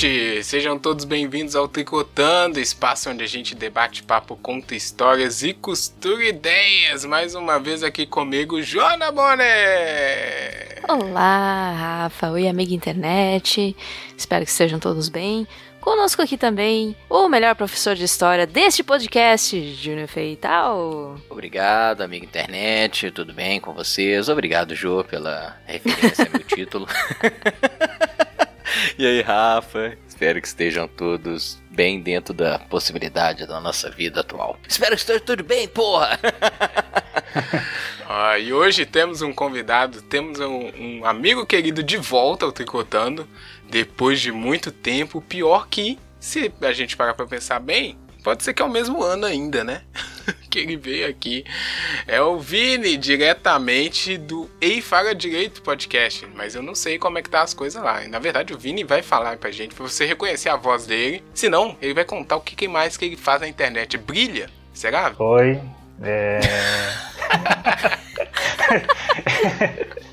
gente! Sejam todos bem-vindos ao Tricotando, espaço onde a gente debate papo, conta histórias e costura ideias. Mais uma vez aqui comigo, Joana Bonner! Olá, Rafa! Oi, amiga internet! Espero que estejam todos bem. Conosco aqui também o melhor professor de história deste podcast, Júnior Feital. Obrigado, amigo internet, tudo bem com vocês? Obrigado, Jô, pela referência ao meu título. E aí, Rafa? Espero que estejam todos bem dentro da possibilidade da nossa vida atual. Espero que esteja tudo bem, porra! ah, e hoje temos um convidado, temos um, um amigo querido de volta ao Tricotando, depois de muito tempo. Pior que, se a gente parar pra pensar bem, Pode ser que é o mesmo ano ainda, né? que ele veio aqui. É o Vini, diretamente do Ei Fala Direito Podcast. Mas eu não sei como é que tá as coisas lá. Na verdade, o Vini vai falar pra gente, pra você reconhecer a voz dele. Se não, ele vai contar o que mais que ele faz na internet. Brilha? Será? Oi. É...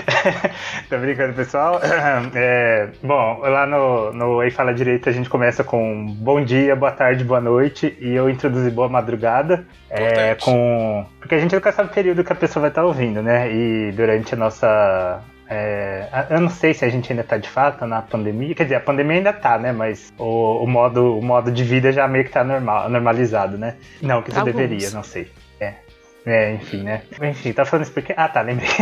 Tô brincando, pessoal. É, bom, lá no, no Ei Fala Direito a gente começa com bom dia, boa tarde, boa noite e eu introduzi boa madrugada. É, com Porque a gente nunca sabe o período que a pessoa vai estar ouvindo, né? E durante a nossa é, eu não sei se a gente ainda tá de fato na pandemia. Quer dizer, a pandemia ainda tá, né? Mas o, o modo, o modo de vida já meio que tá normal, normalizado, né? Não, que isso deveria, não sei. É. É, enfim, né? Enfim, tá falando isso porque. Ah, tá, lembrei.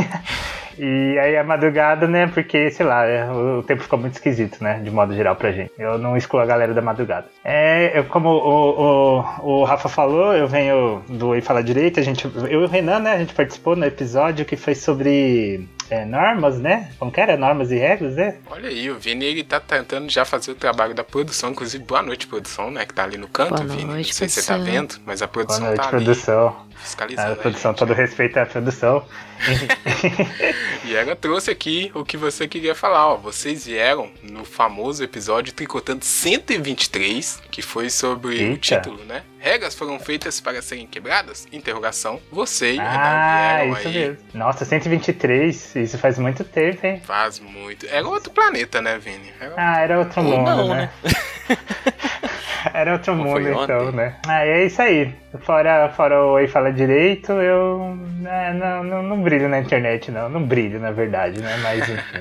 E aí a madrugada, né? Porque, sei lá, é, o tempo ficou muito esquisito, né? De modo geral pra gente. Eu não excluo a galera da madrugada. É, eu, como o, o, o Rafa falou, eu venho do E Fala Direito, a gente. Eu e o Renan, né? A gente participou no episódio que foi sobre é, normas, né? Como que era? Normas e regras, né? Olha aí, o Vini ele tá tentando já fazer o trabalho da produção. Inclusive, boa noite, produção, né? Que tá ali no canto, boa Vini. Noite, Não sei se você tá vendo, mas a produção boa noite, tá produção. ali. Fiscalizando. A produção, todo respeito à produção. e ela trouxe aqui o que você queria falar, ó. Vocês vieram no famoso episódio Tricotando 123, que foi sobre Eita. o título, né? Regras foram feitas para serem quebradas? Interrogação. Você e o ah, vieram isso aí. Mesmo. Nossa, 123, isso faz muito tempo, hein? Faz muito. Era outro planeta, né, Vini? Era ah, era outro mundo, não, né? né? Era outro mundo, então, né? Ah, é isso aí. Fora, fora o Oi Fala Direito, eu é, não, não, não, brilho na internet, não. Não brilho, na verdade, né? Mas, enfim.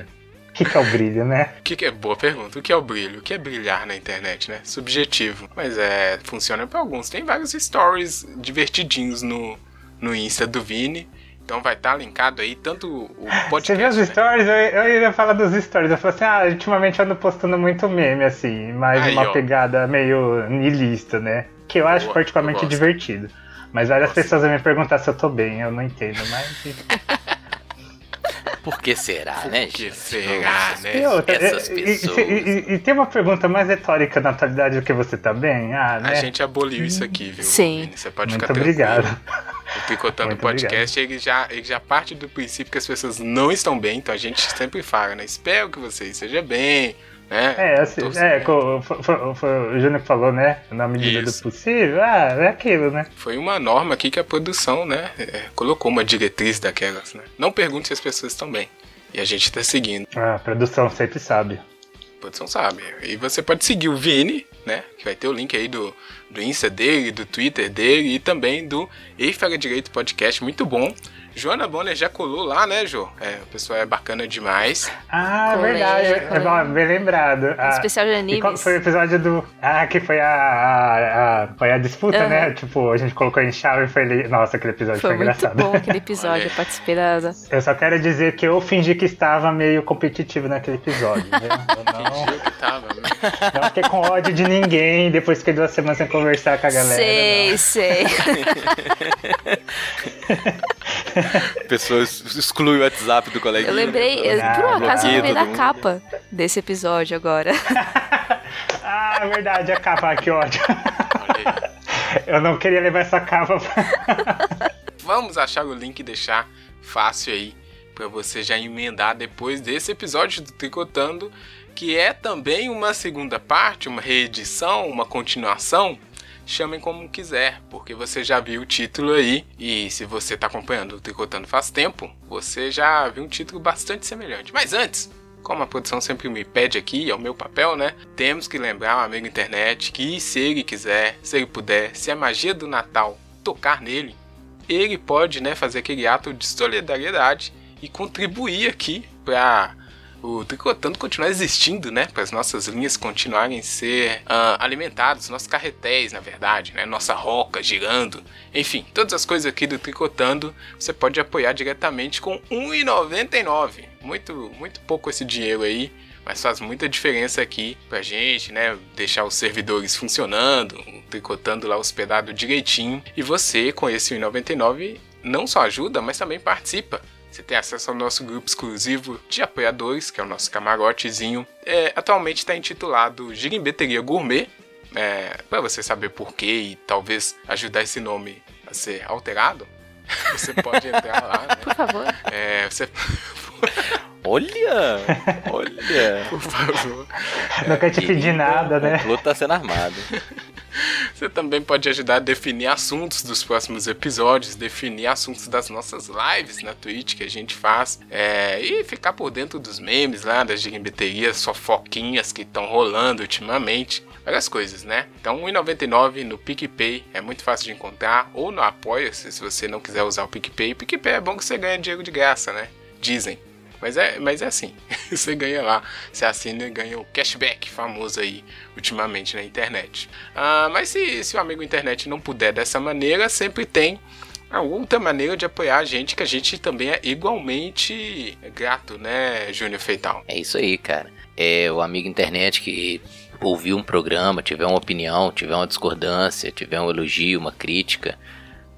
O que, que, é o brilho, né? O que, que, é boa pergunta? O que é o brilho? O que é brilhar na internet, né? Subjetivo. Mas é. Funciona para alguns. Tem vários stories divertidinhos no, no Insta do Vini. Então vai estar tá linkado aí tanto o podcast. Você viu os né? stories? Eu, eu ia falar dos stories. Eu falei assim: ah, ultimamente eu ando postando muito meme, assim, mais aí, uma ó. pegada meio nihilista, né? Que eu acho Boa, particularmente eu divertido. Mas várias pessoas vão me perguntar se eu tô bem, eu não entendo, mas. Por que será, Por né? Por que será, né? E, outra, Essas e, pessoas. E, e, e, tem uma pergunta mais retórica na atualidade do que você tá bem? Ah, né? A gente aboliu isso aqui, viu? Sim. Você pode Muito ficar obrigado. Tranquilo. O Tricotando Podcast, ele já, ele já parte do princípio que as pessoas não estão bem, então a gente sempre fala, né? Espero que você esteja bem, né? É, assim, é, foi, foi, foi, o Júnior falou, né? Na medida Isso. do possível, ah, é aquilo, né? Foi uma norma aqui que a produção, né, é, colocou uma diretriz daquelas, né? Não pergunte se as pessoas estão bem. E a gente tá seguindo. Ah, a produção sempre sabe. A produção sabe. E você pode seguir o Vini, né? Que vai ter o link aí do, do Insta dele, do Twitter dele e também do Eifera Direito Podcast, muito bom. Joana Bonner já colou lá, né, Jô? É, o pessoal é bacana demais. Ah, colei, verdade. É bom, bem lembrado. Ah, Especial de animes. Foi o episódio do. Ah, que foi a, a, a foi a disputa, uhum. né? Tipo, a gente colocou em chave e foi. Nossa, aquele episódio foi, foi engraçado. Foi muito bom aquele episódio, eu participei da. Eu só quero dizer que eu fingi que estava meio competitivo naquele episódio. Viu? Eu não. que tava, né? Não fiquei com ódio de ninguém depois que duas semanas sem conversar com a galera. Sei, não. sei. Pessoas excluem o WhatsApp do coleguinha. Eu lembrei, ah, por um acaso eu lembrei da capa desse episódio agora. ah, é verdade, a capa, que ódio. Eu não queria levar essa capa. Vamos achar o link e deixar fácil aí para você já emendar depois desse episódio do Tricotando, que é também uma segunda parte, uma reedição, uma continuação chamem como quiser, porque você já viu o título aí e se você está acompanhando o Tricotando faz tempo, você já viu um título bastante semelhante. Mas antes, como a produção sempre me pede aqui, é o meu papel, né? Temos que lembrar o amigo internet que se ele quiser, se ele puder, se a magia do Natal tocar nele, ele pode, né, fazer aquele ato de solidariedade e contribuir aqui para o Tricotando continuar existindo, né? Para as nossas linhas continuarem a ser uh, alimentadas, nossos carretéis, na verdade, né? Nossa roca girando. Enfim, todas as coisas aqui do Tricotando você pode apoiar diretamente com R$ 1,99. Muito, muito pouco esse dinheiro aí, mas faz muita diferença aqui pra gente, né? Deixar os servidores funcionando, tricotando lá hospedado direitinho. E você, com esse 1,99, não só ajuda, mas também participa você tem acesso ao nosso grupo exclusivo de apoiadores, que é o nosso camarotezinho. É, atualmente está intitulado Girimbeteria Gourmet, é, para você saber porquê e talvez ajudar esse nome a ser alterado. Você pode entrar lá, né? Por favor. É, você... Olha! Olha! Por favor. Nunca te pedi nada, né? O tá sendo armado. Você também pode ajudar a definir assuntos dos próximos episódios, definir assuntos das nossas lives na Twitch que a gente faz é, e ficar por dentro dos memes lá, das girimbeterias, fofoquinhas que estão rolando ultimamente. Várias coisas, né? Então, R$1,99 no PicPay é muito fácil de encontrar, ou no Apoia-se, se você não quiser usar o PicPay. PicPay é bom que você ganha dinheiro de graça, né? Dizem. Mas é, mas é assim, você ganha lá, você assina e ganha o cashback famoso aí ultimamente na internet. Ah, mas se, se o amigo internet não puder dessa maneira, sempre tem a outra maneira de apoiar a gente, que a gente também é igualmente grato, né, Júnior Feital? É isso aí, cara. É o amigo internet que ouviu um programa, tiver uma opinião, tiver uma discordância, tiver um elogio, uma crítica,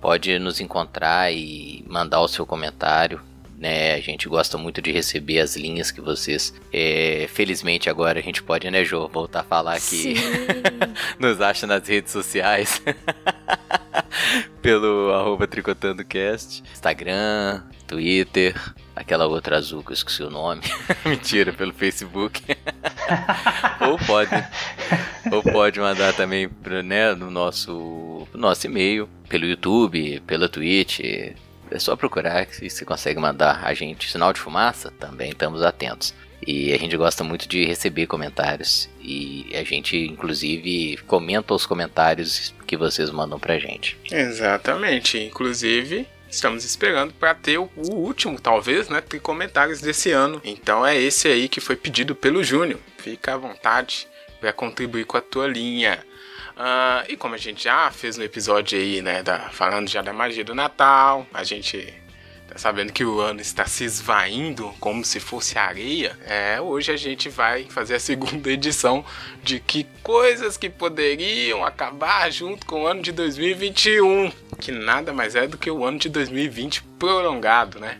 pode nos encontrar e mandar o seu comentário né? A gente gosta muito de receber as linhas que vocês. É, felizmente agora a gente pode, né, Jô, voltar a falar que nos acha nas redes sociais. Pelo arroba tricotandocast, Instagram, Twitter, aquela outra azul que eu esqueci o nome. Mentira, pelo Facebook. ou pode. Ou pode mandar também né, no nosso, no nosso e-mail, pelo YouTube, pela Twitch, é só procurar que você consegue mandar a gente sinal de fumaça, também estamos atentos. E a gente gosta muito de receber comentários. E a gente, inclusive, comenta os comentários que vocês mandam pra gente. Exatamente. Inclusive, estamos esperando para ter o, último, talvez, né? Ter comentários desse ano. Então é esse aí que foi pedido pelo Júnior. Fica à vontade para contribuir com a tua linha. Uh, e como a gente já fez no episódio aí, né, da, falando já da magia do Natal, a gente tá sabendo que o ano está se esvaindo como se fosse areia, é, hoje a gente vai fazer a segunda edição de que coisas que poderiam acabar junto com o ano de 2021, que nada mais é do que o ano de 2020 prolongado, né?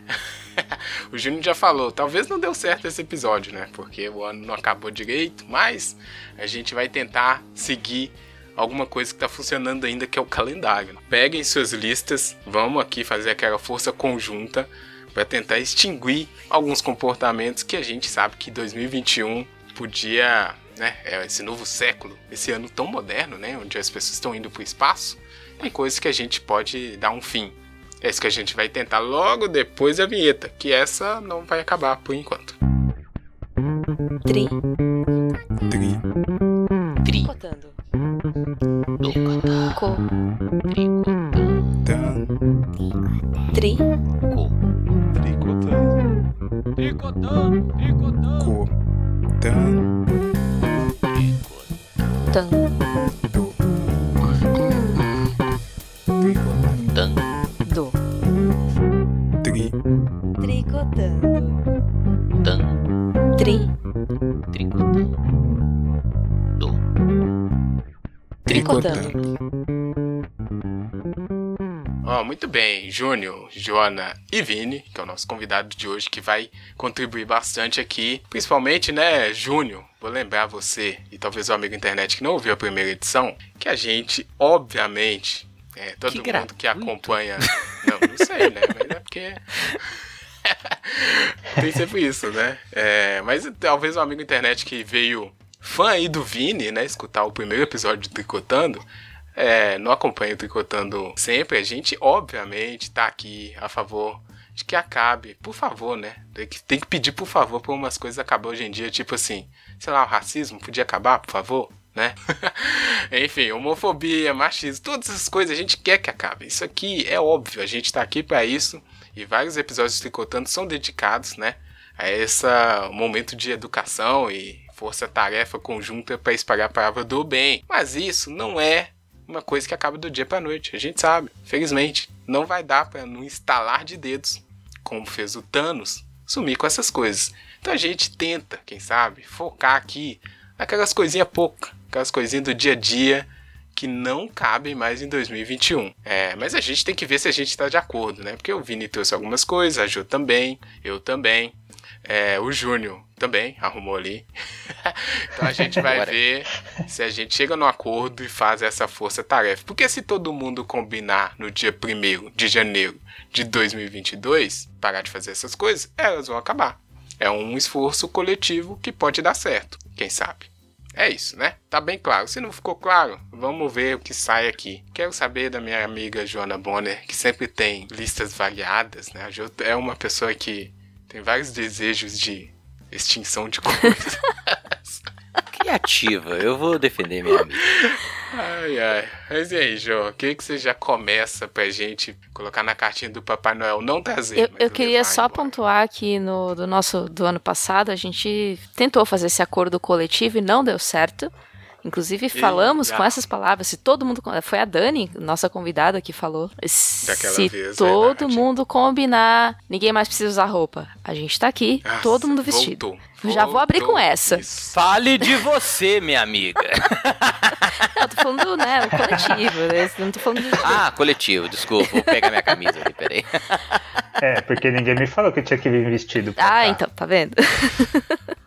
o Júnior já falou, talvez não deu certo esse episódio, né? Porque o ano não acabou direito, mas a gente vai tentar seguir alguma coisa que está funcionando ainda, que é o calendário. Peguem suas listas, vamos aqui fazer aquela força conjunta para tentar extinguir alguns comportamentos que a gente sabe que 2021 podia, né, é esse novo século, esse ano tão moderno, né, onde as pessoas estão indo para o espaço, tem coisas que a gente pode dar um fim. É isso que a gente vai tentar logo depois da vinheta, que essa não vai acabar por enquanto. Tri. Tri. Co. Tan. Tri. Co. Tricotando. Tricotando. Tricotando. Co. Tan. Tan. Do. Dan. Do. Tri. Tricotando. Dan. Tri. Tricotando. Ó, muito bem, Júnior, Joana e Vini, que é o nosso convidado de hoje, que vai contribuir bastante aqui. Principalmente, né, Júnior, vou lembrar você e talvez o amigo internet que não ouviu a primeira edição, que a gente, obviamente, é, todo Que mundo gratuito. que acompanha. Não, não sei, né? Mas é porque. Tem sempre isso, né? É, mas talvez o amigo internet que veio fã aí do Vini, né? Escutar o primeiro episódio de Tricotando. É, não acompanha o Tricotando sempre. A gente, obviamente, tá aqui a favor de que acabe. Por favor, né? Tem que, tem que pedir por favor pra umas coisas acabar hoje em dia. Tipo assim, sei lá, o racismo podia acabar, por favor? Né? Enfim, homofobia, machismo, todas essas coisas a gente quer que acabe. Isso aqui é óbvio, a gente tá aqui para isso e vários episódios tricotando são dedicados, né, a esse momento de educação e força-tarefa conjunta para espalhar a palavra do bem. Mas isso não é uma coisa que acaba do dia para noite. A gente sabe, felizmente, não vai dar para não instalar de dedos, como fez o Thanos, sumir com essas coisas. Então a gente tenta, quem sabe, focar aqui naquelas coisinhas poucas, aquelas coisinhas do dia a dia que não cabem mais em 2021. É, mas a gente tem que ver se a gente está de acordo, né? Porque o Vini trouxe algumas coisas, a Ju também, eu também. É, o Júnior também arrumou ali. então a gente vai ver se a gente chega no acordo e faz essa força-tarefa. Porque se todo mundo combinar no dia 1 de janeiro de 2022 parar de fazer essas coisas, elas vão acabar. É um esforço coletivo que pode dar certo, quem sabe. É isso, né? Tá bem claro. Se não ficou claro, vamos ver o que sai aqui. Quero saber da minha amiga Joana Bonner, que sempre tem listas variadas, né? A Jo é uma pessoa que tem vários desejos de extinção de coisas. Criativa, eu vou defender minha amiga. Ai, ai. Mas e aí, Jô? O que, que você já começa pra gente colocar na cartinha do Papai Noel? Não trazer. Eu, eu queria só embora. pontuar que no do nosso do ano passado a gente tentou fazer esse acordo coletivo e não deu certo. Inclusive falamos com essas palavras. Se todo mundo foi a Dani, nossa convidada, que falou. Daquela se vez, todo verdade. mundo combinar, ninguém mais precisa usar roupa. A gente tá aqui, Ah, todo mundo vestido. voltou, Já vou abrir com essa. Fale de você, minha amiga. Não, eu tô falando, né, o coletivo. né? Não tô falando de. Ah, coletivo, desculpa, vou pegar minha camisa ali, peraí. É, porque ninguém me falou que eu tinha que vir vestido pra Ah, cá. então, tá vendo?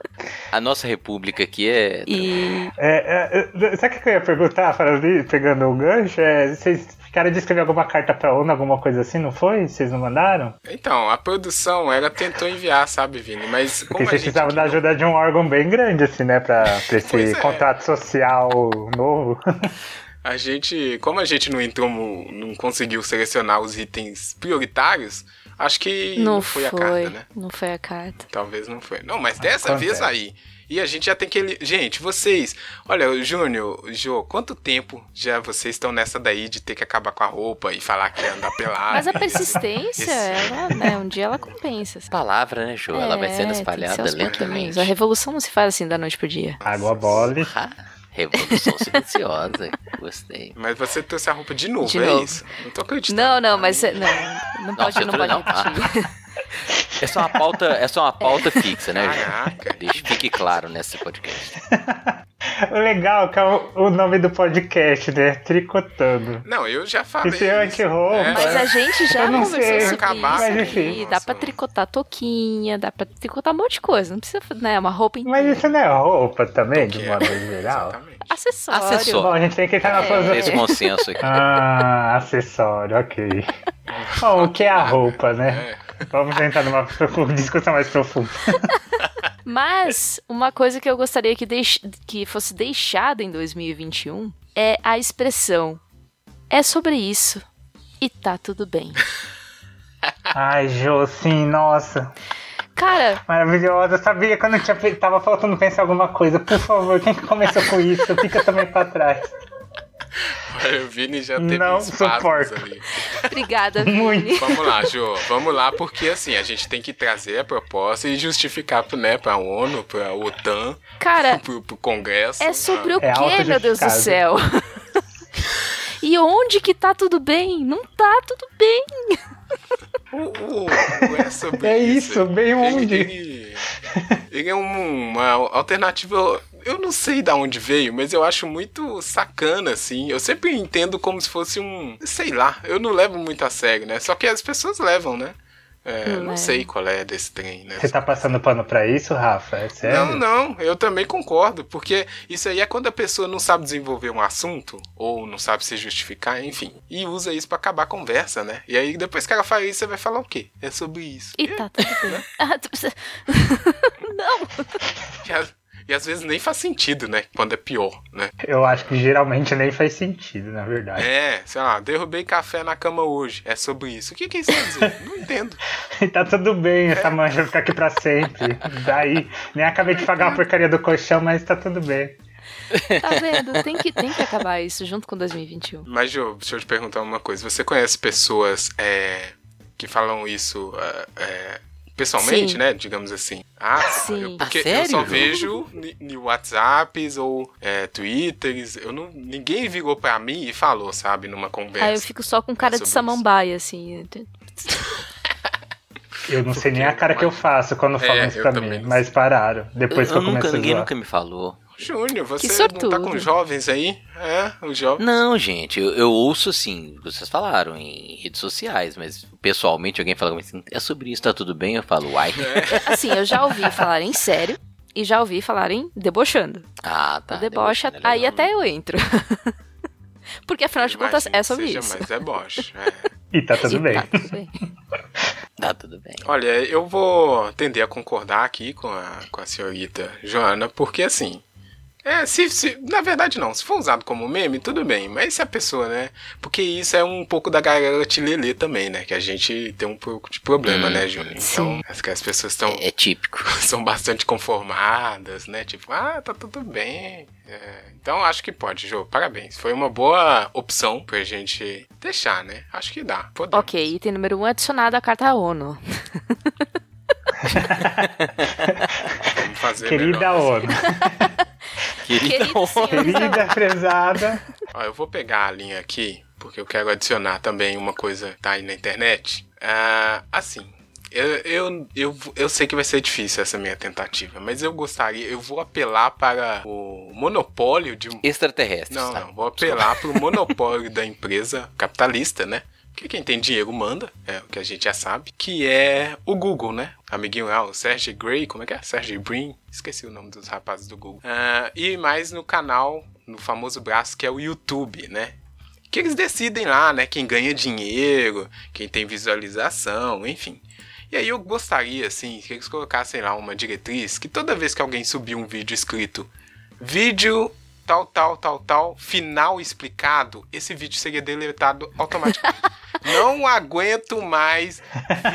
A nossa república aqui é. E É, é, sabe o que eu ia perguntar, falando i- pegando o gancho? É, vocês ficaram de escrever alguma carta pra ONU, alguma coisa assim, não foi? Vocês não mandaram? Então, a produção, ela tentou enviar, sabe, Vini? Mas como Porque vocês precisavam da ajuda de um órgão bem grande, assim, né? Pra, pra esse é. contrato social novo. A gente, como a gente não entrou, não conseguiu selecionar os itens prioritários, acho que não, foi, foi, a carta, né? não foi a carta. Talvez não foi. Não, mas dessa Acontece. vez aí. E a gente já tem que. ele- Gente, vocês. Olha, o Júnior, Jô, quanto tempo já vocês estão nessa daí de ter que acabar com a roupa e falar que ia andar pelado? Mas a persistência, Esse- ela, né, um dia ela compensa. Palavra, né, Jô? Ela vai É, sendo espalhada ser lentamente. A revolução não se faz assim da noite pro dia. Água mole. Revolução silenciosa. Gostei. Mas você trouxe a roupa de novo, De é novo. isso? Não tô acreditando. Não, não, mas não, não pode, você não trouxe- pode não. repetir. É só uma pauta, é só uma pauta fixa, né? Caraca. Deixa, fique claro nesse podcast. O legal é que é o, o nome do podcast, né? Tricotando. Não, eu já falei. Isso é anti-roupa. É. Mas a gente já Eu não conversou sei. sobre Acabar isso aqui. Dá pra tricotar toquinha, dá pra tricotar um monte de coisa. Não precisa, né, uma roupa inteira. Mas isso não é roupa também, de é. modo geral? Exatamente. Acessório. Acessório. Bom, a gente tem que entrar na É. filosofia. Esse consenso aqui. Ah, acessório, ok. Bom, o que é a roupa, né? É. Vamos entrar numa discussão mais profunda. Mas uma coisa que eu gostaria que, deix... que fosse deixada em 2021 é a expressão é sobre isso e tá tudo bem. Ai, Jô, sim, nossa. Cara, Maravilhosa. Eu sabia quando tinha, pe- tava faltando pensar alguma coisa. Por favor, quem que começou com isso? Fica também pra trás. O Vini já teve Não suporto. ali. obrigada, Muito. Vini. Vamos lá, Jô. Vamos lá, porque assim, a gente tem que trazer a proposta e justificar pro, né, pra ONU, pra OTAN, Cara, pro, pro Congresso. é sobre o É quê, meu Deus do céu? E onde que tá tudo bem? Não tá tudo bem. O- o é sobre É isso. isso, bem onde? Ele, ele, ele é um- uma alternativa. Eu não sei de onde veio, mas eu acho muito sacana, assim. Eu sempre entendo como se fosse um. Sei lá, eu não levo muito a sério, né? Só que as pessoas levam, né? É, não é. sei qual é desse trem, né? Você tá passando pano pra isso, Rafa? É sério? Não, não, eu também concordo, porque isso aí é quando a pessoa não sabe desenvolver um assunto, ou não sabe se justificar, enfim, e usa isso pra acabar a conversa, né? E aí depois que ela faz isso, você vai falar o quê? É sobre isso. E tá tudo bem. Ah, tu precisa- Não. Já- E às vezes nem faz sentido, né? Quando é pior, né? Eu acho que geralmente nem faz sentido, na verdade. É, sei lá, derrubei café na cama hoje. É sobre isso. O que, que isso quer dizer? Não entendo. tá tudo bem, essa mancha vai ficar aqui pra sempre. Daí, nem acabei de pagar a porcaria do colchão, mas tá tudo bem. Tá vendo? Tem que, tem que acabar isso junto com 2021. Mas, Jô, deixa eu te perguntar uma coisa. Você conhece pessoas é, que falam isso é, é pessoalmente, Sim. né? Digamos assim. Ah, Sim. eu- porque Ah, eu só vejo ni WhatsApps ou é, Twitters. Eu não, ninguém virou pra mim e falou, sabe, numa conversa. Aí eu fico só com cara de sobre samambaia, assim. Eu não sei nem a Porque cara que eu faço quando falam É, isso pra mim, mas pararam. Depois eu, que eu eu nunca, comecei a ninguém nunca me falou. Júnior, você não tá com jovens aí? É, os jovens. Não, gente, eu, eu ouço assim, vocês falaram em redes sociais, mas pessoalmente alguém fala assim, é sobre isso, tá tudo bem? Eu falo, uai. Assim, eu já ouvi falar em sério e já ouvi falar em debochando. Ah, tá. o deboche, é aí até eu entro. Porque afinal de contas é sobre seja isso. mais deboche. É. E tá tudo E bem. Tá tudo bem. Tá tudo bem. Olha, eu vou tender a concordar aqui com a, com a senhorita Joana, porque assim. É, se, se- na verdade não, se for usado como meme, tudo bem, mas se a pessoa, né? Porque isso é um pouco da galera tilelê também, né? Que a gente tem um pouco de problema, Hum, né, Júnior? Então, sim. acho que as pessoas estão É, é típico. são bastante conformadas, né? Tipo, ah, tá tudo bem. É, então acho que pode, Jô. Parabéns. Foi uma boa opção pra gente deixar, né? Acho que dá. Podemos. Ok, item número 1 um, adicionado à carta ONU. Fazer Querida melhor. ONU, Querida, Querido querida prezada. Ó, eu vou pegar a linha aqui, porque eu quero adicionar também uma coisa que tá aí na internet. Ah, assim, eu, eu, eu, eu sei que vai ser difícil essa minha tentativa, mas eu gostaria, eu vou apelar para o monopólio de um. extraterrestre. Não, sabe? não, vou apelar para o monopólio da empresa capitalista, né? Que quem tem dinheiro manda, é o que a gente já sabe, que é o Google, né? Amiguinho lá, o Sergey Gray, como é que é? Sergey Brin, esqueci o nome dos rapazes do Google. Ah, e mais no canal, no famoso braço que é o YouTube, né? Que eles decidem lá, né? Quem ganha dinheiro, quem tem visualização, enfim. E aí eu gostaria, assim, que eles colocassem lá uma diretriz que toda vez que alguém subir um vídeo escrito vídeo tal, tal, tal, tal, final explicado, esse vídeo seria deletado automaticamente. Não aguento mais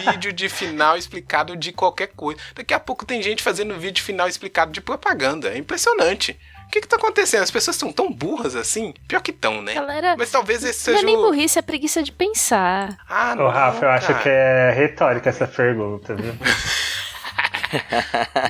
vídeo de final explicado de qualquer coisa. Daqui a pouco tem gente fazendo vídeo final explicado de propaganda. É impressionante. O que que tá acontecendo? As pessoas são tão burras assim? Pior que tão, né? Galera, Mas talvez esse não é seja nem burrice, é preguiça de pensar. Ah, Ô, Rafa, eu acho que é retórica essa pergunta, viu?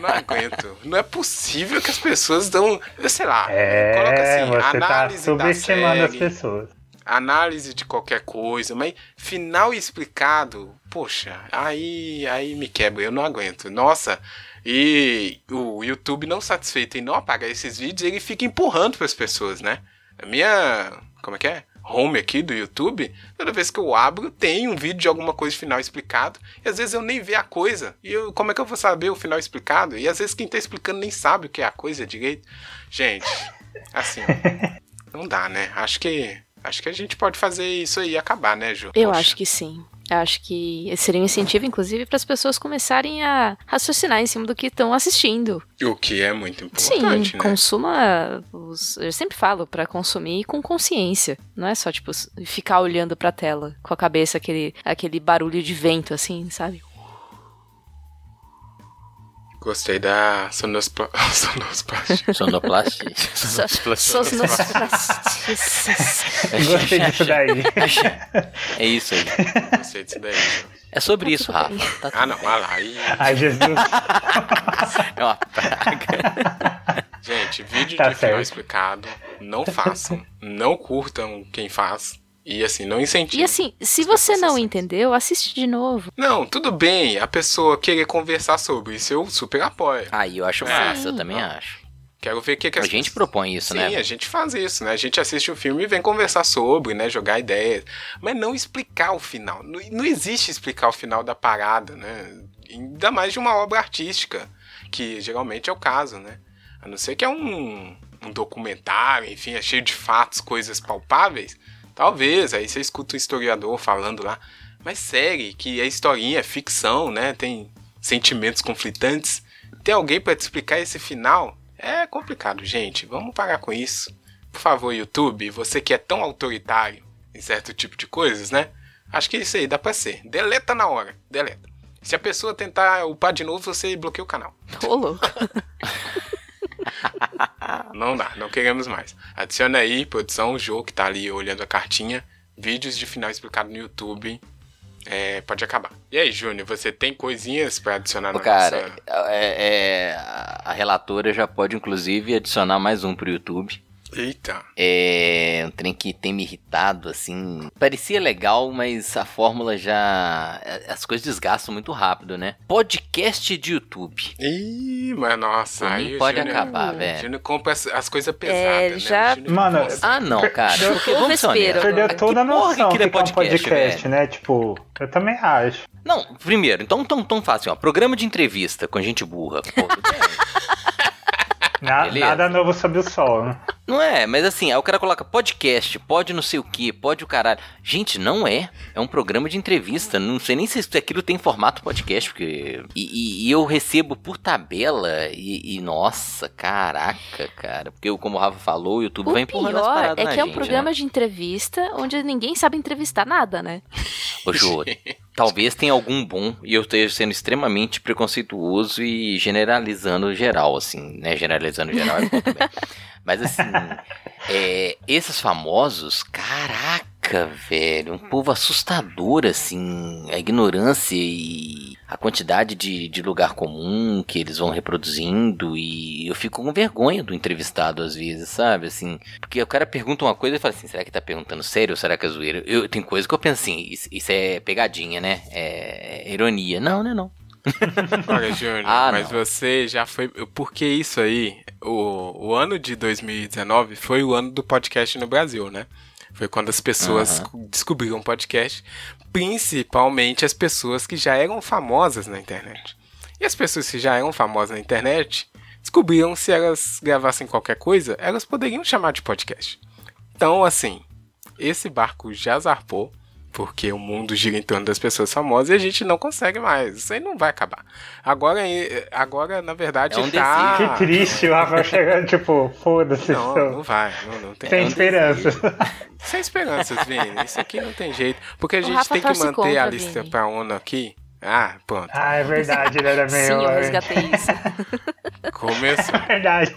Não aguento. Não é possível que as pessoas dão. Sei lá. coloca É, assim, você tá análise da subestimando as pessoas. análise de qualquer coisa, mas final explicado, poxa, aí, aí me quebra, eu não aguento. Nossa, e o YouTube não satisfeito em não apagar esses vídeos, ele fica empurrando para as pessoas, né? A minha, como é que é? Home aqui do YouTube, toda vez que eu abro, tem um vídeo de alguma coisa final explicado, e às vezes eu nem vejo a coisa. E eu, como é que eu vou saber o final explicado? E às vezes quem tá explicando nem sabe o que é a coisa direito. Gente, assim, não dá, né? Acho que acho que a gente pode fazer isso aí e acabar, né, Ju? Eu Poxa. acho que sim. Eu acho que seria um incentivo, inclusive, para as pessoas começarem a raciocinar em cima do que estão assistindo. O que é muito Sim, importante, né? consuma. Os, eu sempre falo para consumir com consciência. Não é só, tipo, ficar olhando pra tela com a cabeça, aquele, aquele barulho de vento, assim, sabe? Gostei da sonospla... Sonoplastia. Os nossos Gostei disso daí. É isso aí. Gostei disso daí. É sobre Tá isso, Rafa. Tá Ah, não, olha lá. Aí... Ai, Jesus. É uma praga. Gente, vídeo Tá de final explicado, não façam. não curtam quem faz. E assim, não incentivem. E assim, se as você não entendeu, assiste de novo. Não, tudo bem, a pessoa querer conversar sobre isso, eu super apoio. Aí eu acho É. massa, eu também Não. acho. Quero ver o que, que as A gente pessoas- propõe isso, Sim, né? a gente faz isso, né? A gente assiste o filme e vem conversar sobre, né? Jogar ideias. Mas não explicar o final. Não, não existe explicar o final da parada, né? Ainda mais de uma obra artística, que geralmente é o caso, né? A não ser que é um, um documentário, enfim, é cheio de fatos, coisas palpáveis. Talvez, aí você escuta o historiador falando lá. Mas série, que é historinha, é ficção, né? Tem sentimentos conflitantes. Tem alguém pra te explicar esse final? É complicado, gente. Vamos parar com isso. Por favor, YouTube, você que é tão autoritário em certo tipo de coisas, né? Acho que isso aí dá pra ser. Deleta na hora. Deleta. Se a pessoa tentar upar de novo, você bloqueia o canal. Ô, louco. Não dá, não queremos mais. Adiciona aí, produção, o jogo que tá ali olhando a cartinha. Vídeos de final explicado no YouTube. É, pode acabar. E aí, Júnior, você tem coisinhas pra adicionar Ô, na cara, nossa... é, é, a relatora já pode, inclusive, adicionar mais um pro YouTube. Eita. É um trem que tem me irritado, assim. Parecia legal, mas a fórmula já. As coisas desgastam muito rápido, né? Podcast de YouTube. Ih, mas nossa, aí o pode Júnior- acabar, O velho. Júnior compra as, as coisas É, pesadas, né? já- O Mano. Ah, não, cara. Eu- Porque vamos ser honestos. Perdeu toda a noção que que, é é um podcast, podcast, né? Tipo, eu também acho. Não, primeiro, então tão, tão fácil, ó. Programa de entrevista com gente burra. Pô, tudo bem. Na- nada novo sob o sol, né? Não é, mas assim, aí o cara coloca podcast, pode não sei o que, pode o caralho. Gente, não é. É um programa de entrevista. Não sei nem se isso- aquilo tem formato podcast, porque. E, e- e eu recebo por tabela e, e, nossa, caraca, cara. Porque, como o Rafa falou, o YouTube O vai empurrando as pior paradas é na que é um gente, programa né? de entrevista onde ninguém sabe entrevistar nada, né? Ô, Jô, talvez tenha algum bom e eu esteja sendo extremamente preconceituoso e generalizando geral, assim, né? Generalizando geral é bom também. Mas assim, é, esses famosos, caraca, velho, um povo assustador, assim, a ignorância e a quantidade de, de lugar comum que eles vão reproduzindo e eu fico com vergonha do entrevistado às vezes, sabe, assim, porque o cara pergunta uma coisa e fala assim, será que tá perguntando sério ou será que é zoeira? Eu, tem coisa que eu penso assim, isso, isso é pegadinha, né, é ironia, não, né, não. Olha, Júnior, Ah, mas não. você já foi. Porque isso aí, o, o ano de 2019 foi o ano do podcast no Brasil, né? Foi quando as pessoas Aham. descobriram o podcast, principalmente as pessoas que já eram famosas na internet. E as pessoas que já eram famosas na internet descobriram se elas gravassem qualquer coisa, elas poderiam chamar de podcast. Então, assim, esse barco já zarpou, porque o mundo gira em torno das pessoas famosas e a gente não consegue mais. Isso aí não vai acabar. Agora, agora na verdade, É um tá. Que triste o Rafael chegando, tipo, foda-se. Não, não vai, não, não tem. Um esperança. Sem esperanças, Vini. Isso aqui não tem jeito. Porque a gente tem que manter contra, a lista Vini. pra ONU aqui. Ah, pronto. Ah, é verdade, ele era meio. Sim, eu é resgatei isso. Começou. verdade.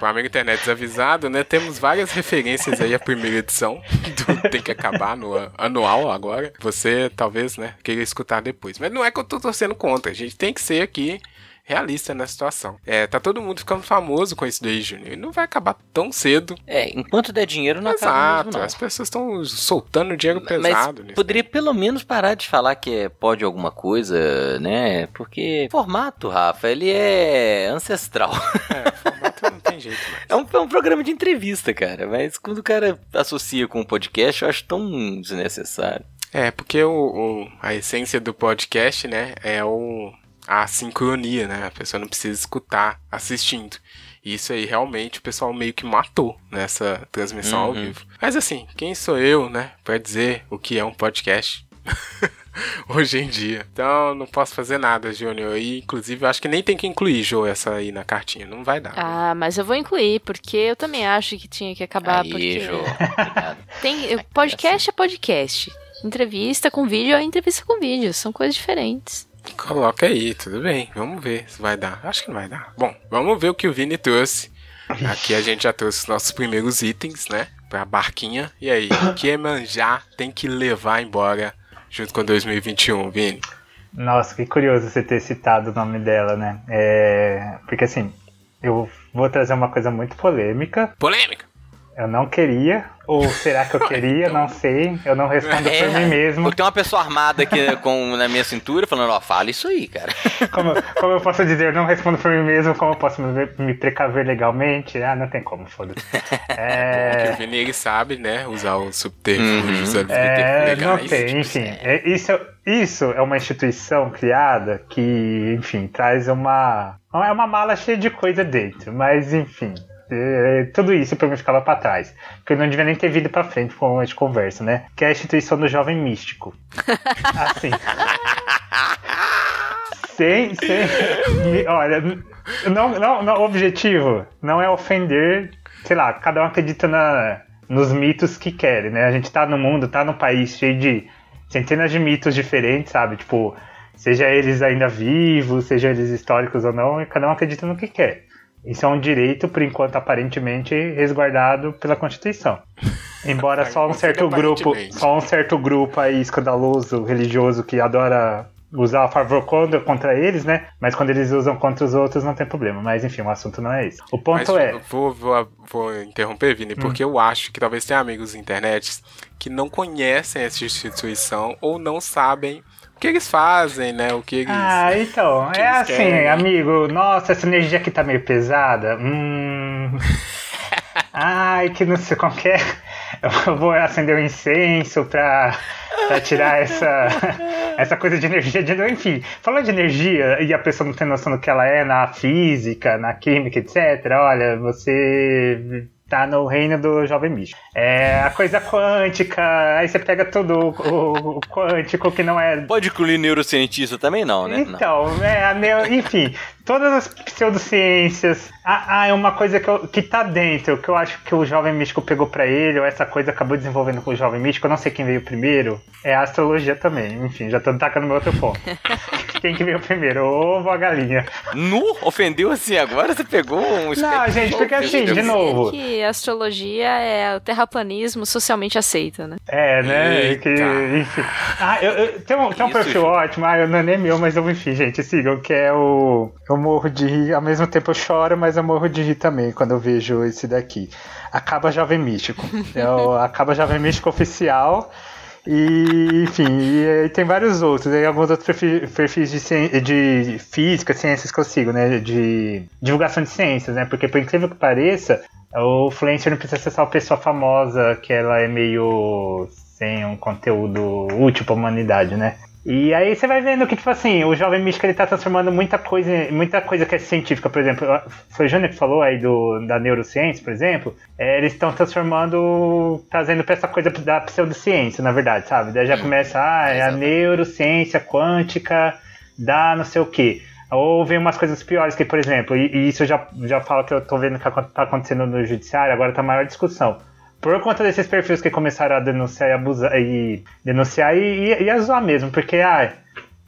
Para amigo internet desavisado, né? Temos várias referências aí à primeira edição do Tem que Acabar no anual agora. Você talvez, né, queira escutar depois. Mas não é que eu tô torcendo contra. A gente tem que ser aqui realista na situação. É, tá todo mundo ficando famoso com isso daí, Júnior. E não vai acabar tão cedo. É, enquanto der dinheiro não acaba Exato. mesmo, não. As pessoas estão soltando dinheiro pesado Mas poderia pelo menos parar de falar que é pode alguma coisa, né? Porque formato, Rafa, ele é ancestral. É, formato não tem jeito mais. É um, é um programa de entrevista, cara. Mas quando o cara associa com um podcast, eu acho tão desnecessário. É, porque o, o- a essência do podcast, né, é o, a sincronia, né? A pessoa não precisa escutar assistindo. E Isso aí realmente o pessoal meio que matou nessa transmissão ao Uhum. vivo. Mas assim, quem sou eu, né, pra dizer o que é um podcast? Hoje em dia. Então não posso fazer nada, Júnior. E inclusive eu acho que nem tem que incluir, Jô, essa aí na cartinha. Não vai dar. Ah, mas eu vou incluir, porque eu também acho que tinha que acabar. Aí, porque Jô. Obrigado. tem podcast é podcast. Entrevista com vídeo é entrevista com vídeo. São coisas diferentes. Coloca aí, tudo bem. Vamos ver se vai dar. Acho que não vai dar. Bom, vamos ver o que o Vini trouxe. Aqui a gente já trouxe os nossos primeiros itens, né? Pra barquinha. E aí, o que é manjar tem que levar embora junto com 2021, Vini? Nossa, que curioso você ter citado o nome dela, né? É, Porque assim, eu vou trazer uma coisa muito polêmica. Polêmica! Eu não queria, ou será que eu queria? Não sei. Eu não respondo É, por mim mesmo. Tenho uma pessoa armada aqui com, na minha cintura falando, ó, fala isso aí, cara. Como, como eu posso dizer, eu não respondo por mim mesmo, como eu posso me, me precaver legalmente? Ah, não tem como, foda-se. Porque o É, Vini, sabe, né? Usar os subterfúgios Uhum. é, não legais. tem, tipo, enfim. é, isso, isso é uma instituição criada que, enfim, traz uma. É uma mala cheia de coisa dentro, mas enfim. É, tudo isso pra mim ficava pra trás. Porque eu não devia nem ter vindo pra frente com a gente conversa, né? Que é a instituição do jovem místico. Assim. sem, sem. Olha, não, não, não, o objetivo não é ofender, sei lá, cada um acredita na, nos mitos que querem, né? A gente tá no mundo, tá num país cheio de centenas de mitos diferentes, sabe? Tipo, seja eles ainda vivos, seja eles históricos ou não, e cada um acredita no que quer. Isso é um direito, por enquanto, aparentemente resguardado pela Constituição. Embora só um certo grupo, só um certo grupo aí escandaloso, religioso, que adora usar a favor contra, contra eles, né? Mas quando eles usam contra os outros não tem problema. Mas enfim, o assunto não é esse. O ponto Mas, é. Vou, vou, vou interromper, Vini, hum. porque eu acho que talvez tenha amigos na internet que não conhecem essa instituição ou não sabem o que eles fazem, né? O que eles. Ah, então. é assim, querem. amigo. Nossa, essa energia aqui tá meio pesada. Hum. Ai, que não sei qualquer. Eu vou acender um incenso pra, pra tirar essa, essa coisa de energia. De, enfim, falando de energia e a pessoa não tem noção do que ela é na física, na química, etc. Olha, você tá no reino do jovem místico. É a coisa quântica, aí você pega tudo o, o, quântico que não é. Pode incluir neurocientista também, não, né? Então, não. é, a neo, enfim, todas as pseudociências. Ah, ah, é uma coisa que, eu, que tá dentro, que eu acho que o jovem místico pegou para ele, ou essa coisa acabou desenvolvendo com o jovem místico, eu não sei quem veio primeiro, é a astrologia também. Enfim, já tô tacando meu outro ponto. quem que veio primeiro, o ovo ou a galinha? Nu? Ofendeu assim agora? Você pegou um Não, gente, porque assim, de novo. Que a astrologia é o terraplanismo socialmente aceito, né? É, né? Eita. Que, enfim. Ah, eu, eu, tem um, tem um perfil gente. ótimo, ah, não é nem meu, mas eu, enfim, gente, sigam, que é o eu morro de rir, ao mesmo tempo eu choro, mas eu morro de rir também quando eu vejo esse daqui. Acaba Jovem Místico. É o Acaba Jovem Místico oficial. E, enfim, e, e, tem vários outros. Aí alguns outros perfis, de, de, física, ciências que eu sigo, né? De divulgação de ciências, né? Porque, por incrível que pareça, o influencer não precisa ser só uma pessoa famosa, que ela é meio sem um conteúdo útil para a humanidade, né? E aí você vai vendo que, tipo assim, o Jovem Místico ele tá transformando muita coisa, muita coisa que é científica, por exemplo, foi o Júnior que falou aí do, da neurociência, por exemplo, é, eles estão transformando, trazendo pra essa coisa da pseudociência, na verdade, sabe? Daí já começa, ah, é a neurociência quântica da não sei o quê. Ou vem umas coisas piores, que, por exemplo, e, e isso eu já, já falo que eu tô vendo que tá acontecendo no judiciário, agora tá maior discussão por conta desses perfis que começaram a denunciar e abusar e denunciar e, e, e a zoar mesmo, porque, ah,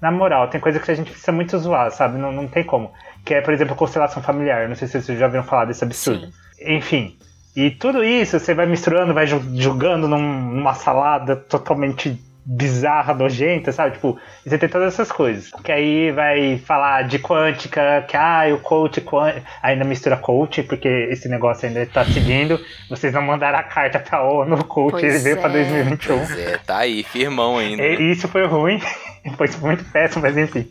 na moral, tem coisa que a gente precisa muito zoar, sabe? Não, não tem como. Que é, por exemplo, constelação familiar. Não sei se vocês já ouviram falar desse absurdo. Sim. Enfim. E tudo isso você vai misturando, vai jogando num, numa salada totalmente bizarra, nojenta, sabe? Tipo, você tem todas essas coisas. Que aí vai falar de quântica, que ah, o coach quântica, ainda mistura coach, porque esse negócio ainda tá seguindo. Vocês não mandaram a carta pra ONU, o coach pois ele veio é. pra 2021. Pois é, tá aí, firmão ainda. E isso foi ruim. Foi muito péssimo, mas enfim.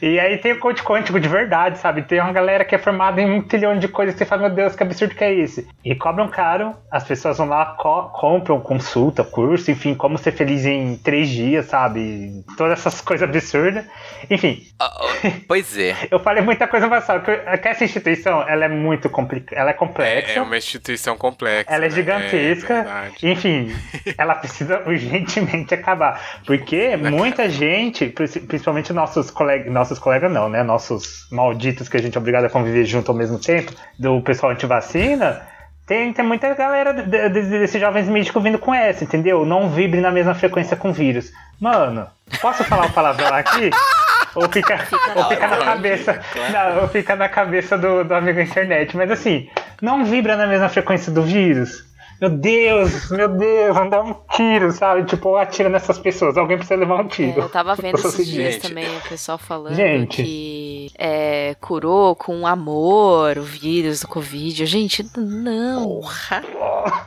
E aí tem o coach quântico de verdade, sabe? Tem uma galera que é formada em um trilhão de coisas que você fala, meu Deus, que absurdo que é isso. E cobram caro, as pessoas vão lá, co compram consulta, curso, enfim, como ser feliz em três dias, sabe? Todas essas coisas absurdas. Enfim. Uh, pois é. eu falei muita coisa passada, que essa instituição, ela é muito complicada, ela é complexa. É, é, uma instituição complexa. Ela é né? gigantesca. É, enfim, ela precisa urgentemente acabar. Porque muita gente gente, principalmente nossos colegas, nossos colegas não, né? Nossos malditos que a gente é obrigado a conviver junto ao mesmo tempo, do pessoal anti-vacina, tem, tem muita galera desses jovens místicos vindo com essa, entendeu? Não vibre na mesma frequência com vírus. Mano, posso falar uma palavra aqui? ou fica, fica ou fica na cabeça. Não, ou fica na cabeça do, do amigo internet. Mas assim, não vibra na mesma frequência do vírus meu Deus, meu Deus, vamos dar um tiro, sabe? Tipo, atira nessas pessoas, alguém precisa levar um tiro. É, eu tava vendo esses dias também o pessoal falando gente. que é, curou com amor o vírus do Covid. Gente, não. Porra.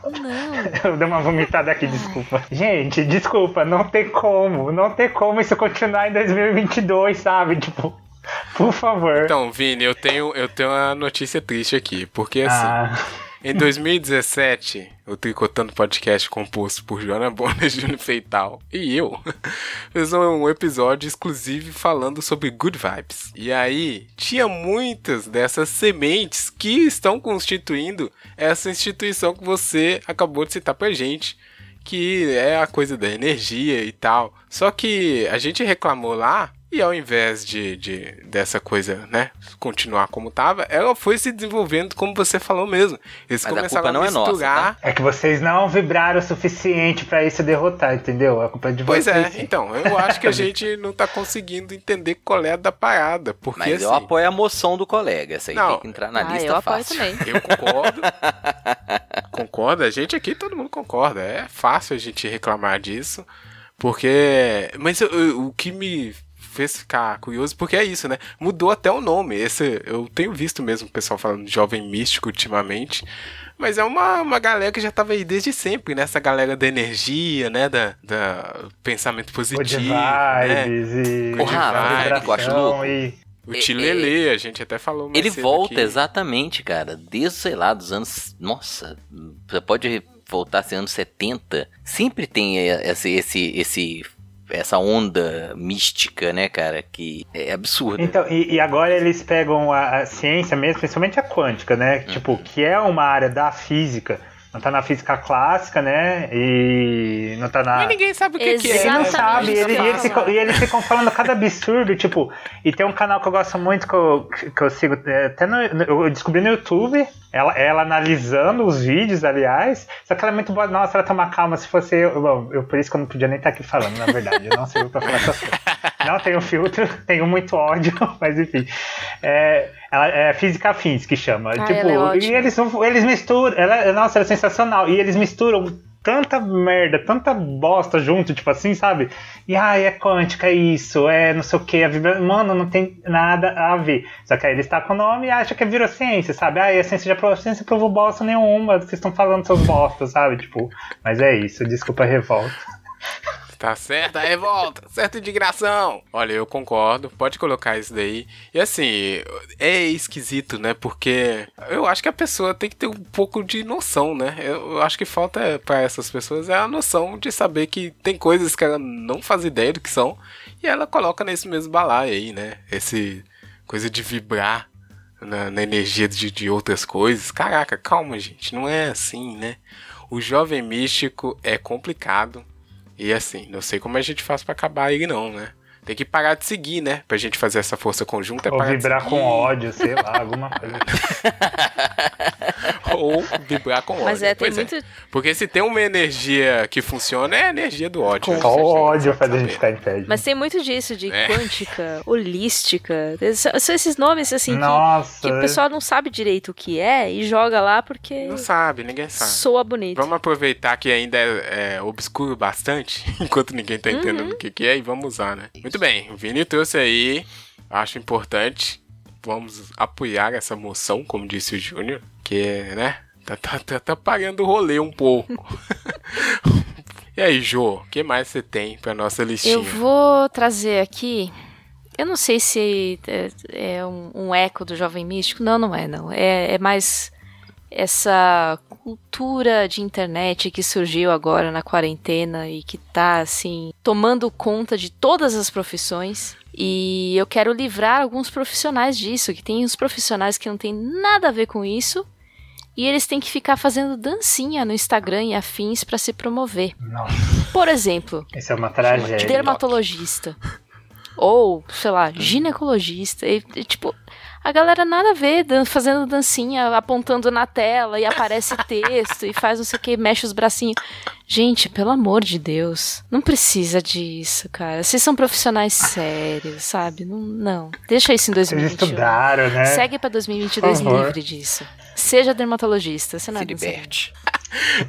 Não. Eu dei uma vomitada aqui, desculpa. Gente, desculpa, não tem como, não tem como isso continuar em 2022, sabe? Tipo, por favor. Então, Vini, eu tenho, eu tenho uma notícia triste aqui, porque assim. Ah. Em 2017, o Tricotando Podcast, composto por Joana Bonner, Júnior Feital e eu, fez um episódio exclusivo falando sobre good vibes. E aí, tinha muitas dessas sementes que estão constituindo essa instituição que você acabou de citar pra gente, que é a coisa da energia e tal. Só que a gente reclamou lá E ao invés de, de dessa coisa, né, continuar como tava, ela foi se desenvolvendo como você falou mesmo. Eles Mas a começaram culpa a não é nossa, misturar. É que vocês não vibraram o suficiente pra isso derrotar, entendeu? A culpa é de Pois vocês. é, sim. então, eu acho que a gente não tá conseguindo entender qual é a da parada. Porque Mas assim, eu apoio a moção do colega. Essa aí Não. tem que entrar na ah, lista eu apoio fácil. também. Eu concordo. concordo, a gente aqui, todo mundo concorda. É fácil a gente reclamar disso. Porque. Mas eu- eu- o que me fez ficar curioso, porque é isso, né? Mudou até o nome. Esse, eu tenho visto mesmo o pessoal falando de jovem místico ultimamente. Mas é uma, uma galera que já tava aí desde sempre, né? Essa galera da energia, né? Da, da pensamento Good positivo. né? e. Good Rafa, eu acho louco. E... O Tilelê, a gente até falou mais Ele cedo volta aqui. exatamente, cara, desde, sei lá, dos anos. Nossa, você pode voltar assim, anos 70. Sempre tem esse, esse, esse, essa onda mística, né, cara, que é absurda. Então, e, e agora eles pegam a, a ciência mesmo, principalmente a quântica, né? Uhum. Tipo, que é uma área da física. Não tá na física clássica, né? E não tá na. Mas ninguém sabe o que, que é. Ele não né? Sabe, isso ele, e, ia eles ficam, e eles ficam falando cada absurdo, tipo, e tem um canal que eu gosto muito que eu, que eu sigo, é, até no, eu descobri no YouTube, ela, ela analisando os vídeos, aliás, só que ela é muito boa, nossa, ela toma calma, se fosse eu, bom, eu por isso que eu não podia nem estar aqui falando, na verdade, eu não sirvo pra falar essas coisas. Não tenho filtro, tenho muito ódio, mas enfim. É, ela, é física fins que chama. Ah, tipo, é e eles, eles misturam, ela, nossa, ela é sensacional, e eles misturam tanta merda, tanta bosta junto, tipo assim, sabe? E ai, é quântica, isso, é não sei o que, a vibra... mano, não tem nada a ver. Só que aí eles tacam o nome e acham que é virociência, sabe? Ai, a ciência já provou, ciência provou bosta nenhuma, vocês estão falando seus bostas, sabe? Tipo, mas é isso, desculpa a revolta. Tá certo, a revolta, certa indignação. Olha, eu concordo, pode colocar isso daí. E assim, é esquisito, né? Porque eu acho que a pessoa tem que ter um pouco de noção, né? Eu acho que falta pra essas pessoas é a noção de saber que tem coisas que ela não faz ideia do que são e ela coloca nesse mesmo balaio aí, né? Esse coisa de vibrar na, na energia de, de outras coisas. Caraca, calma, gente, não é assim, né? O jovem místico é complicado. E assim, não sei como a gente faz pra acabar ele não, né? Tem que parar de seguir, né? Pra gente fazer essa força conjunta é Ou vibrar com ódio, sei lá, alguma coisa. Ou vibrar com ódio. Mas é, tem Pois muito. Porque se tem uma energia que funciona, é a energia do ódio. Com né? Só o ódio faz a gente ficar em pé. gente. Mas tem muito disso, de É. quântica, holística. São esses nomes, assim, que, Nossa, que o pessoal não sabe direito o que é e joga lá porque Não sabe, ninguém sabe. soa bonito. Vamos aproveitar que ainda é, é obscuro bastante, enquanto ninguém tá entendendo Uhum. o que, que é, e vamos usar, né? Muito bem, o Vini trouxe aí, acho importante. Vamos apoiar essa moção, como disse o Júnior, que, né, tá, tá, tá, tá parando o rolê um pouco. e aí, Jô, o que mais você tem pra nossa listinha? Eu vou trazer aqui. Eu não sei se é, é um, um eco do Jovem Místico. Não, não é, não. É, é mais essa cultura de internet que surgiu agora na quarentena e que tá, assim, tomando conta de todas as profissões. E eu quero livrar alguns profissionais disso, que tem uns profissionais que não tem nada a ver com isso. E eles têm que ficar fazendo dancinha no Instagram e afins para se promover. Nossa, Por exemplo, isso é uma tragédia. dermatologista. Ou, sei lá, ginecologista. E, e, tipo, a galera nada a ver, dan- fazendo dancinha, apontando na tela e aparece texto e faz não sei o que, mexe os bracinhos. Gente, pelo amor de Deus, não precisa disso, cara. Vocês são profissionais sérios, sabe? Não, não. deixa isso em Vocês 2021. estudaram, né? Segue pra 2022 Por favor. livre disso. Seja dermatologista, você não Se é dançarino. liberte.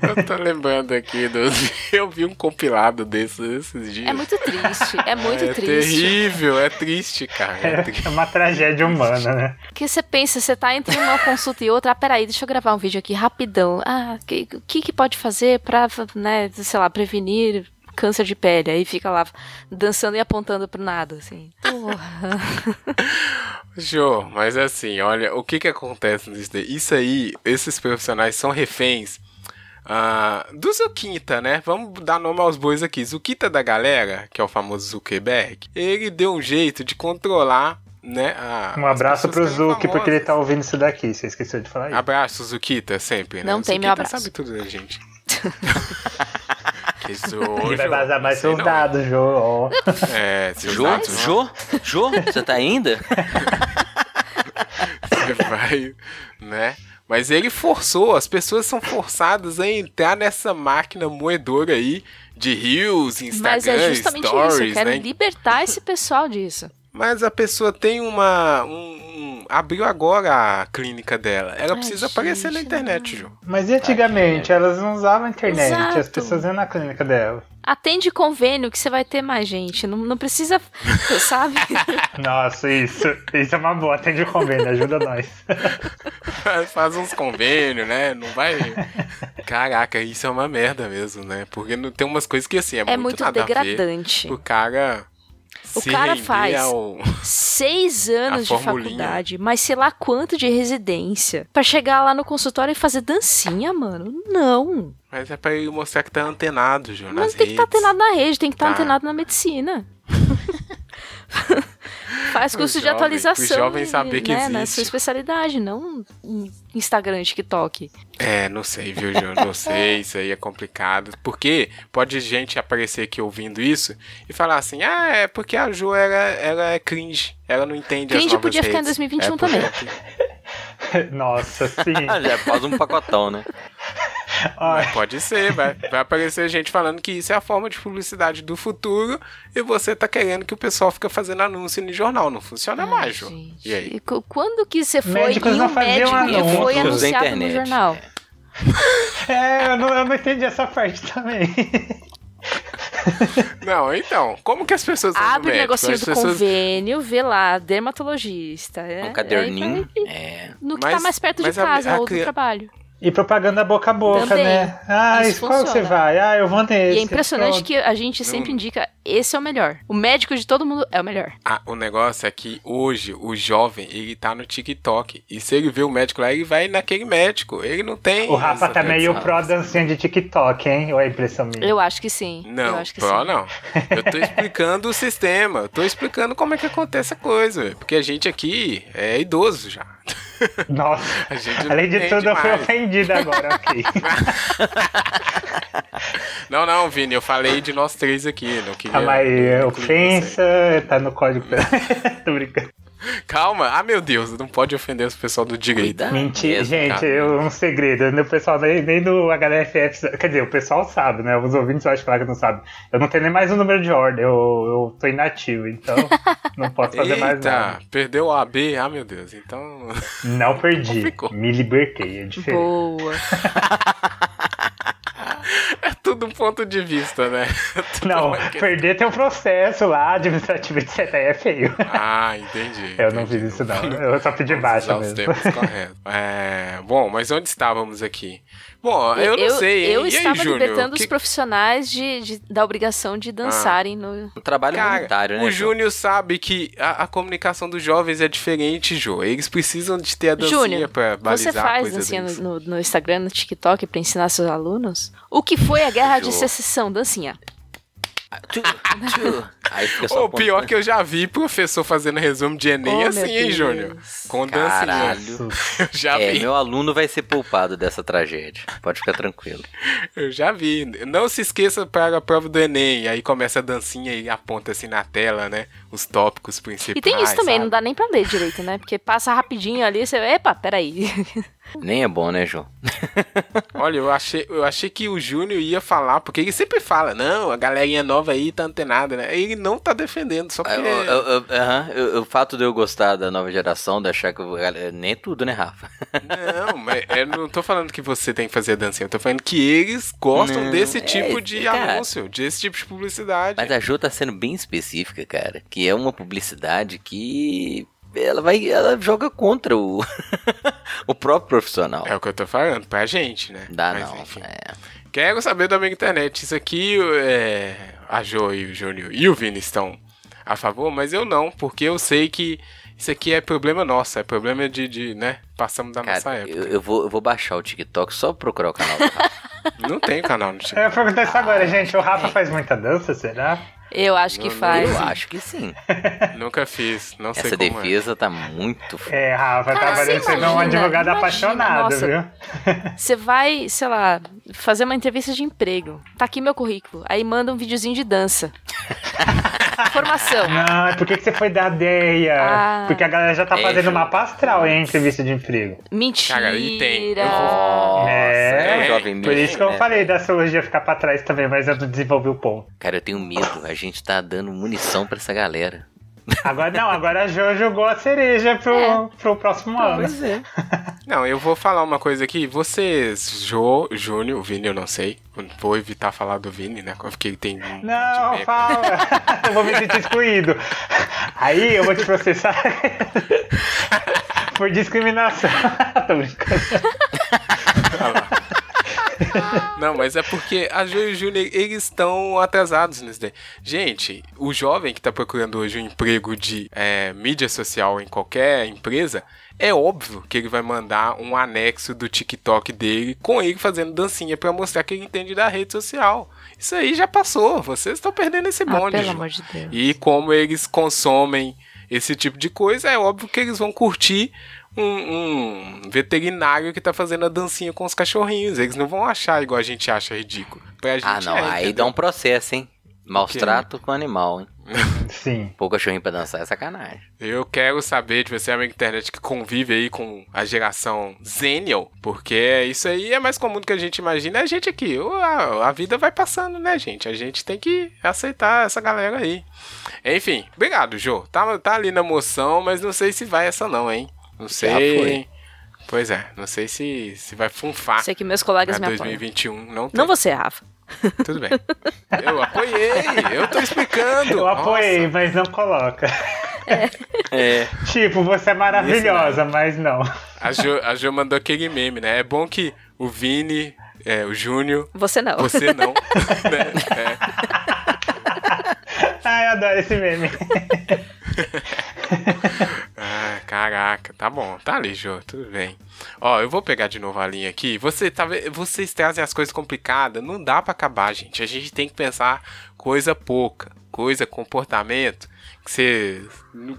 Eu tô lembrando aqui do. Eu vi um compilado desses esses dias. É muito triste, é muito é triste. terrível, é triste, cara. É triste. É uma tragédia humana, né? Porque você pensa, você tá entre uma consulta e outra, ah, peraí, deixa eu gravar um vídeo aqui rapidão. Ah, o que, que que pode fazer pra, né, sei lá, prevenir câncer de pele? Aí fica lá dançando e apontando pro nada, assim. Porra. Jô, mas assim, olha, o que que acontece nisso daí? Isso aí, esses profissionais são reféns ah, do Zuquita, né? Vamos dar nome aos bois aqui. Zuquita da galera, que é o famoso Zuckerberg, ele deu um jeito de controlar, né? a- Um abraço pro que Zuki, porque ele tá ouvindo isso daqui. Você esqueceu de falar isso. Abraço, Zuquita, sempre, né? Não tem meu abraço. sabe tudo da gente. Tesouro. Ele vai vazar mais seus dados, Jô. É, seus Jô? dados, Jô? Jô? Você tá ainda? Você vai, né? Mas ele forçou, as pessoas são forçadas a entrar nessa máquina moedora aí de rios, Instagram, Mas é justamente stories, isso, eu quero né? libertar esse pessoal disso. Mas a pessoa tem uma. Um, um- abriu agora a clínica dela. Ela Ai, precisa aparecer na gente, internet, Ju. Mas e antigamente? Elas não usavam a internet, Exato. as pessoas iam na clínica dela. Atende convênio que você vai ter mais gente. Não, não precisa, sabe? Nossa, isso, isso é uma boa. Atende o convênio, ajuda nós. Faz uns convênios, né? Não vai. Caraca, isso é uma merda mesmo, né? Porque não tem umas coisas que assim é, É muito nada a ver. degradante. O cara. O se cara faz. ao- Seis anos de faculdade, mas sei lá quanto de residência. Pra chegar lá no consultório e fazer dancinha, mano. Não. Mas é pra mostrar que tá antenado, Ju. Não nas tem que estar redes. antenado na rede, tem que estar Tá. antenado na medicina. Faz curso de jovem- atualização. pro jovem e, saber que né, na existe. sua especialidade, não um Instagram, TikTok. É, não sei, viu, Ju? Não sei, isso aí é complicado. Porque pode gente aparecer aqui ouvindo isso e falar assim: ah, é porque a Ju ela, ela é cringe. Ela não entende as Cringe novas podia ficar em redes. 2021 É porque- Nossa, sim. Já faz um pacotão, né? Olha, Pode ser, vai, vai aparecer gente falando que isso é a forma de publicidade do futuro e você tá querendo que o pessoal fica fazendo anúncio no jornal. Não funciona Ai, mais, Ju. E aí? E quando que você foi Médicos em um médico que foi anunciado no jornal? é, eu não, eu não entendi essa parte também. Não, então, como que as pessoas Abre o negocinho As do pessoas- convênio, vê lá, dermatologista. é- Um caderninho. é- É. no que Mas- tá mais perto de mas a- casa a ou do trabalho. E propaganda boca a boca, Também. né? Ah, Isso qual você vai? Ah, eu vou nesse. E é impressionante que a gente sempre indica, esse é o melhor. O médico de todo mundo é o melhor. Ah, o negócio é que hoje o jovem, ele tá no TikTok. E se ele vê o médico lá, ele vai naquele médico. Ele não tem. O Rafa tá meio pró dancinha de TikTok, hein? Ou é impressão minha? Eu acho que sim. eu Não, acho que pró sim. não. Eu tô explicando o sistema. Eu tô explicando como é que acontece a coisa. Porque a gente aqui é idoso já. Nossa, além de tudo, eu fui mais. ofendido agora, ok. Não, não, Vini, eu falei de nós três aqui. Não queria. Calma aí, incluir ofensa, tá no código. Tô brincando. Calma. Ah, meu Deus, não pode ofender os pessoal do direito. Mentira, gente, eu, um segredo. O pessoal nem, nem do HDFF. Quer dizer, o pessoal sabe, né? Os ouvintes eu acho que não sabem. Eu não tenho nem mais um número de ordem, eu, eu tô inativo, então não posso fazer mais nada. Eita, perdeu o AB. Ah, meu Deus. Então. Não perdi, Complicou. me libertei, é diferente. Boa. É tudo um ponto de vista, né? Tudo Não, questão. perder tem um processo lá, administrativo, etc. Aí é feio. Ah, entendi. Eu não entendi. fiz isso, não. Eu só pedi baixa Usar os mesmo. termos corretos. É, bom, mas onde estávamos aqui? Bom, eu não sei. eu e aí, estava Júnior? libertando Que- os profissionais de, de- da obrigação de dançarem no. Um trabalho Cara, voluntário, né? o? Júnior sabe que a, a comunicação dos jovens é diferente, Jô. Eles precisam de ter a dancinha Júnior, pra balizar Você faz dancinha no, no- no Instagram, no TikTok pra ensinar seus alunos? O que foi a guerra de Jô. secessão? Dancinha. Tchu, tchu. Aí fica só apontando. pior que eu já vi professor fazendo resumo de Enem Oh, assim, hein. Júnior? Com. Caralho. Eu já É, vi. meu aluno vai ser poupado dessa tragédia. Pode ficar tranquilo. Eu já vi. Não se esqueça para a prova do Enem. Aí começa a dancinha e aponta assim na tela, né? Os tópicos principais. E tem isso também, sabe? não dá nem pra ler direito, né? Porque passa rapidinho ali, você. Epa, peraí. Nem é bom, né, João? Olha, eu achei, eu achei que o Júnior ia falar, porque ele sempre fala, não, a galerinha nova aí tá antenada, né? Ele não tá defendendo, só porque. Eu- eu- eu- aham, eu- o fato de eu gostar da nova geração, de achar que eu, nem é tudo, né, Rafa? Não, mas eu não tô falando que você tem que fazer dancinha, eu tô falando que eles gostam Não, desse é, tipo de cara. anúncio, desse tipo de publicidade. Mas a Jo tá sendo bem específica, cara. Que é uma publicidade que ela vai, ela joga contra o, o próprio profissional. É o que eu tô falando, pra gente, né? Dá Mas, não. enfim. é. Quero saber da minha internet. Isso aqui, é, a Jo e o Júnior e o Vini estão a favor, mas eu não, porque eu sei que isso aqui é problema nosso, é problema de, de né? Passamos da nossa Cara, época. eu, eu vou, eu vou baixar o TikTok só pra procurar o canal do Rafa. Não tem canal no Eu TikTok. ia perguntar isso agora, gente. O Rafa faz muita dança, será? Eu acho que Não, faz. Eu acho que sim. Nunca fiz, não sei Essa como defesa tá muito. É, Rafa, tá você parecendo um advogado imagina, apaixonado, nossa. viu? Você vai, sei lá, fazer uma entrevista de emprego. Tá aqui meu currículo. Aí manda um videozinho de dança. Formação. Não, por que, que você foi dar ideia? Ah. Porque a galera já tá É, fazendo Ju. mapa astral em entrevista de emprego. Mentira. Cara, e tem. Eu Nossa, É, é, jovem Por isso que eu né? falei da astrologia ficar pra trás também, mas eu não desenvolvi o ponto. Cara, eu tenho medo. A gente tá dando munição pra essa galera. Agora não, agora a Jo jogou a cereja pro, É. pro próximo ano. Pois é. Não, eu vou falar uma coisa aqui. Vocês, Jô, Júnior, o Vini eu não sei. Vou evitar falar do Vini, né? Porque ele tem. Não, fala! eu vou me sentir excluído. Aí eu vou te processar por discriminação. Tô brincando. Não, mas é porque a Jô e o Júnior, eles estão atrasados nisso daí. Gente, o jovem que tá procurando hoje um emprego de é, mídia social em qualquer empresa, é óbvio que ele vai mandar um anexo do TikTok dele com ele fazendo dancinha pra mostrar que ele entende da rede social. Isso aí já passou, vocês estão perdendo esse Ah, bonde. pelo Jô. amor de Deus. E como eles consomem esse tipo de coisa, é óbvio que eles vão curtir um, um veterinário que tá fazendo a dancinha com os cachorrinhos. Eles não vão achar igual a gente acha ridículo. Pra gente Ah, não. é, Aí entendeu? dá um processo, hein? Maus trato com animal, hein? Sim. Pô, cachorrinho pra dançar é sacanagem. Eu quero saber de você, amigo internet, que convive aí com a geração Zenial, porque isso aí é mais comum do que a gente imagina. É a gente aqui, a, a vida vai passando, né, gente? A gente tem que aceitar essa galera aí. Enfim, obrigado, Jô. Tá, tá ali na moção, mas não sei se vai essa não, hein? Não sei. foi. Pois é, não sei se, se vai funfar Sei que meus colegas me apoiam. 2021. Não, tem. Não você, Rafa. Tudo bem. Eu apoiei, eu tô explicando. Eu apoiei, Nossa. mas não coloca. É. Tipo, você é maravilhosa, mas não. A Jo, a Jo mandou aquele meme, né? É bom que o Vini, é, o Júnior, Você não. você não. né? É. Ai, eu adoro esse meme. Caraca, tá bom. Tá ali, Jô, tudo bem. Ó, eu vou pegar de novo a linha aqui. Você, tá, vocês trazem as coisas complicadas. Não dá pra acabar, gente. A gente tem que pensar coisa pouca, coisa, comportamento. Que você.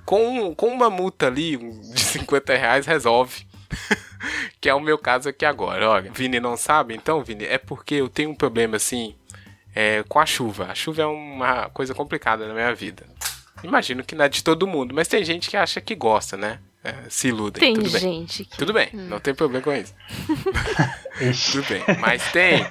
Com, com uma multa ali de 50 reais resolve. que é o meu caso aqui agora. Olha, Vini não sabe? Então, Vini, é porque eu tenho um problema assim é, com a chuva. A chuva é uma coisa complicada na minha vida. Imagino que não é de todo mundo, mas tem gente que acha que gosta, né? É, se iludem. Tem tudo bem. gente que. Tudo bem, não tem problema com isso. Tudo bem. Mas tem.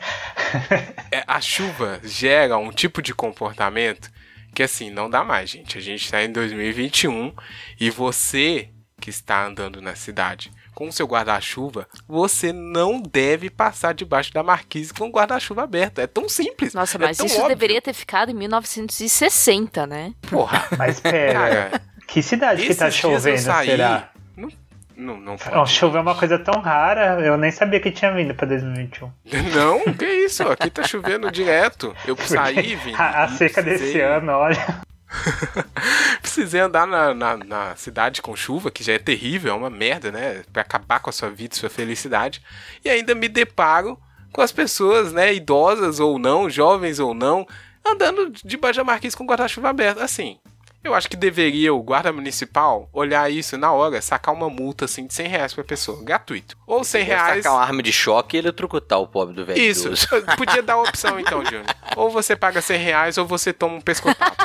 é, a chuva gera um tipo de comportamento que assim, não dá mais, gente. A gente está em 2021 e você que está andando na cidade com o seu guarda-chuva, você não deve passar debaixo da marquise com o guarda-chuva aberto. É tão simples. Nossa, é mas tão isso óbvio. deveria ter ficado em 1960, né? Porra, Mas pera, cara. que cidade que tá chovendo, saí. será? Não, não, não pode. Chover é uma coisa tão rara, eu nem sabia que tinha vindo pra 2021. Não, que isso? Aqui tá chovendo direto. Eu saí, Vini. A, a seca desse ano, olha. Precisei andar na, na, na cidade com chuva, que já é terrível, é uma merda, né? Pra acabar com a sua vida, sua felicidade. E ainda me deparo com as pessoas, né? Idosas ou não, jovens ou não, andando debaixo da marquise com guarda-chuva aberto. Assim, eu acho que deveria o guarda municipal olhar isso na hora, sacar uma multa assim de 100 reais pra pessoa, gratuito. Ou 100 reais. Sacar uma arma de choque e eletrocutar o pobre do velho. Isso, podia dar a opção então, Júnior. Ou você paga 100 reais ou você toma um pescotapo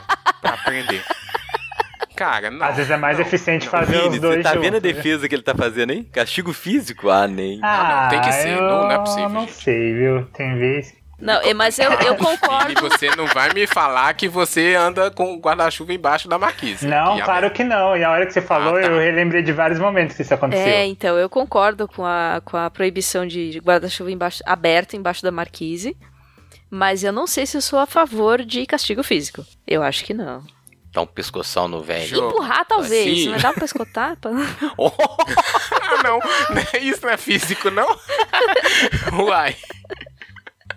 pra aprender. Cara, não. Às vezes é mais não, eficiente não. fazer Vini, os dois você tá juntos, vendo a né? defesa que ele tá fazendo aí? Castigo físico? Ah, nem. Ah, não, tem que ser, eu não- não é possível, não gente. sei, viu? Tem vez. Não, é, mas eu, eu E concordo. você não vai me falar que você anda com o guarda-chuva embaixo da marquise. Não, Que claro que não. E a hora que você falou, Ah, tá. eu relembrei de vários momentos que isso aconteceu. É, então, eu concordo com a, com a proibição de guarda-chuva embaixo- aberto embaixo da marquise. Mas eu não sei se eu sou a favor de castigo físico. Eu acho que não. Dá um pescoção no velho. Empurrar, talvez. Sim. Mas dá um pescotapa? Ah, não. Isso não é físico, não? Uai.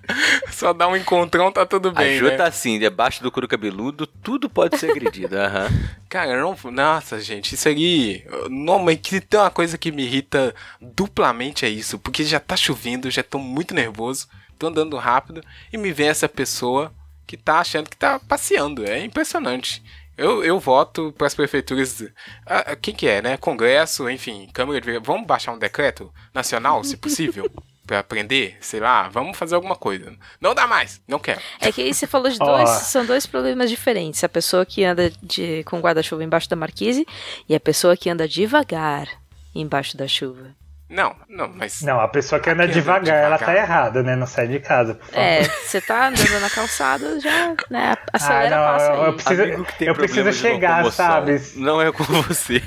Só dá um encontrão, tá tudo A bem, Jô né? tá assim, debaixo do couro cabeludo, tudo pode ser agredido. Aham. Cara, não. Nossa, gente, isso aí. Não, mas que tem uma coisa que me irrita duplamente é isso. Porque já tá chovendo, já tô muito nervoso, tô andando rápido e me vem essa pessoa que tá achando que tá passeando. É impressionante. Eu, eu voto para as prefeituras. Ah, quem que é, né? Congresso, enfim, Câmara de Vereadores. Vamos baixar um decreto nacional, se possível? para aprender, sei lá, vamos fazer alguma coisa. Não dá mais, não quero. É que aí você falou de dois, oh. são dois problemas diferentes. A pessoa que anda de, com guarda-chuva embaixo da marquise e a pessoa que anda devagar embaixo da chuva. Não, não, mas. Não, a pessoa que anda, devagar, devagar, ela tá errada, né? Não sai de casa, por favor. É, você tá andando na calçada, já, né? Acelera, ah, não, passa eu, eu preciso, eu preciso chegar, sabe? Não é com você.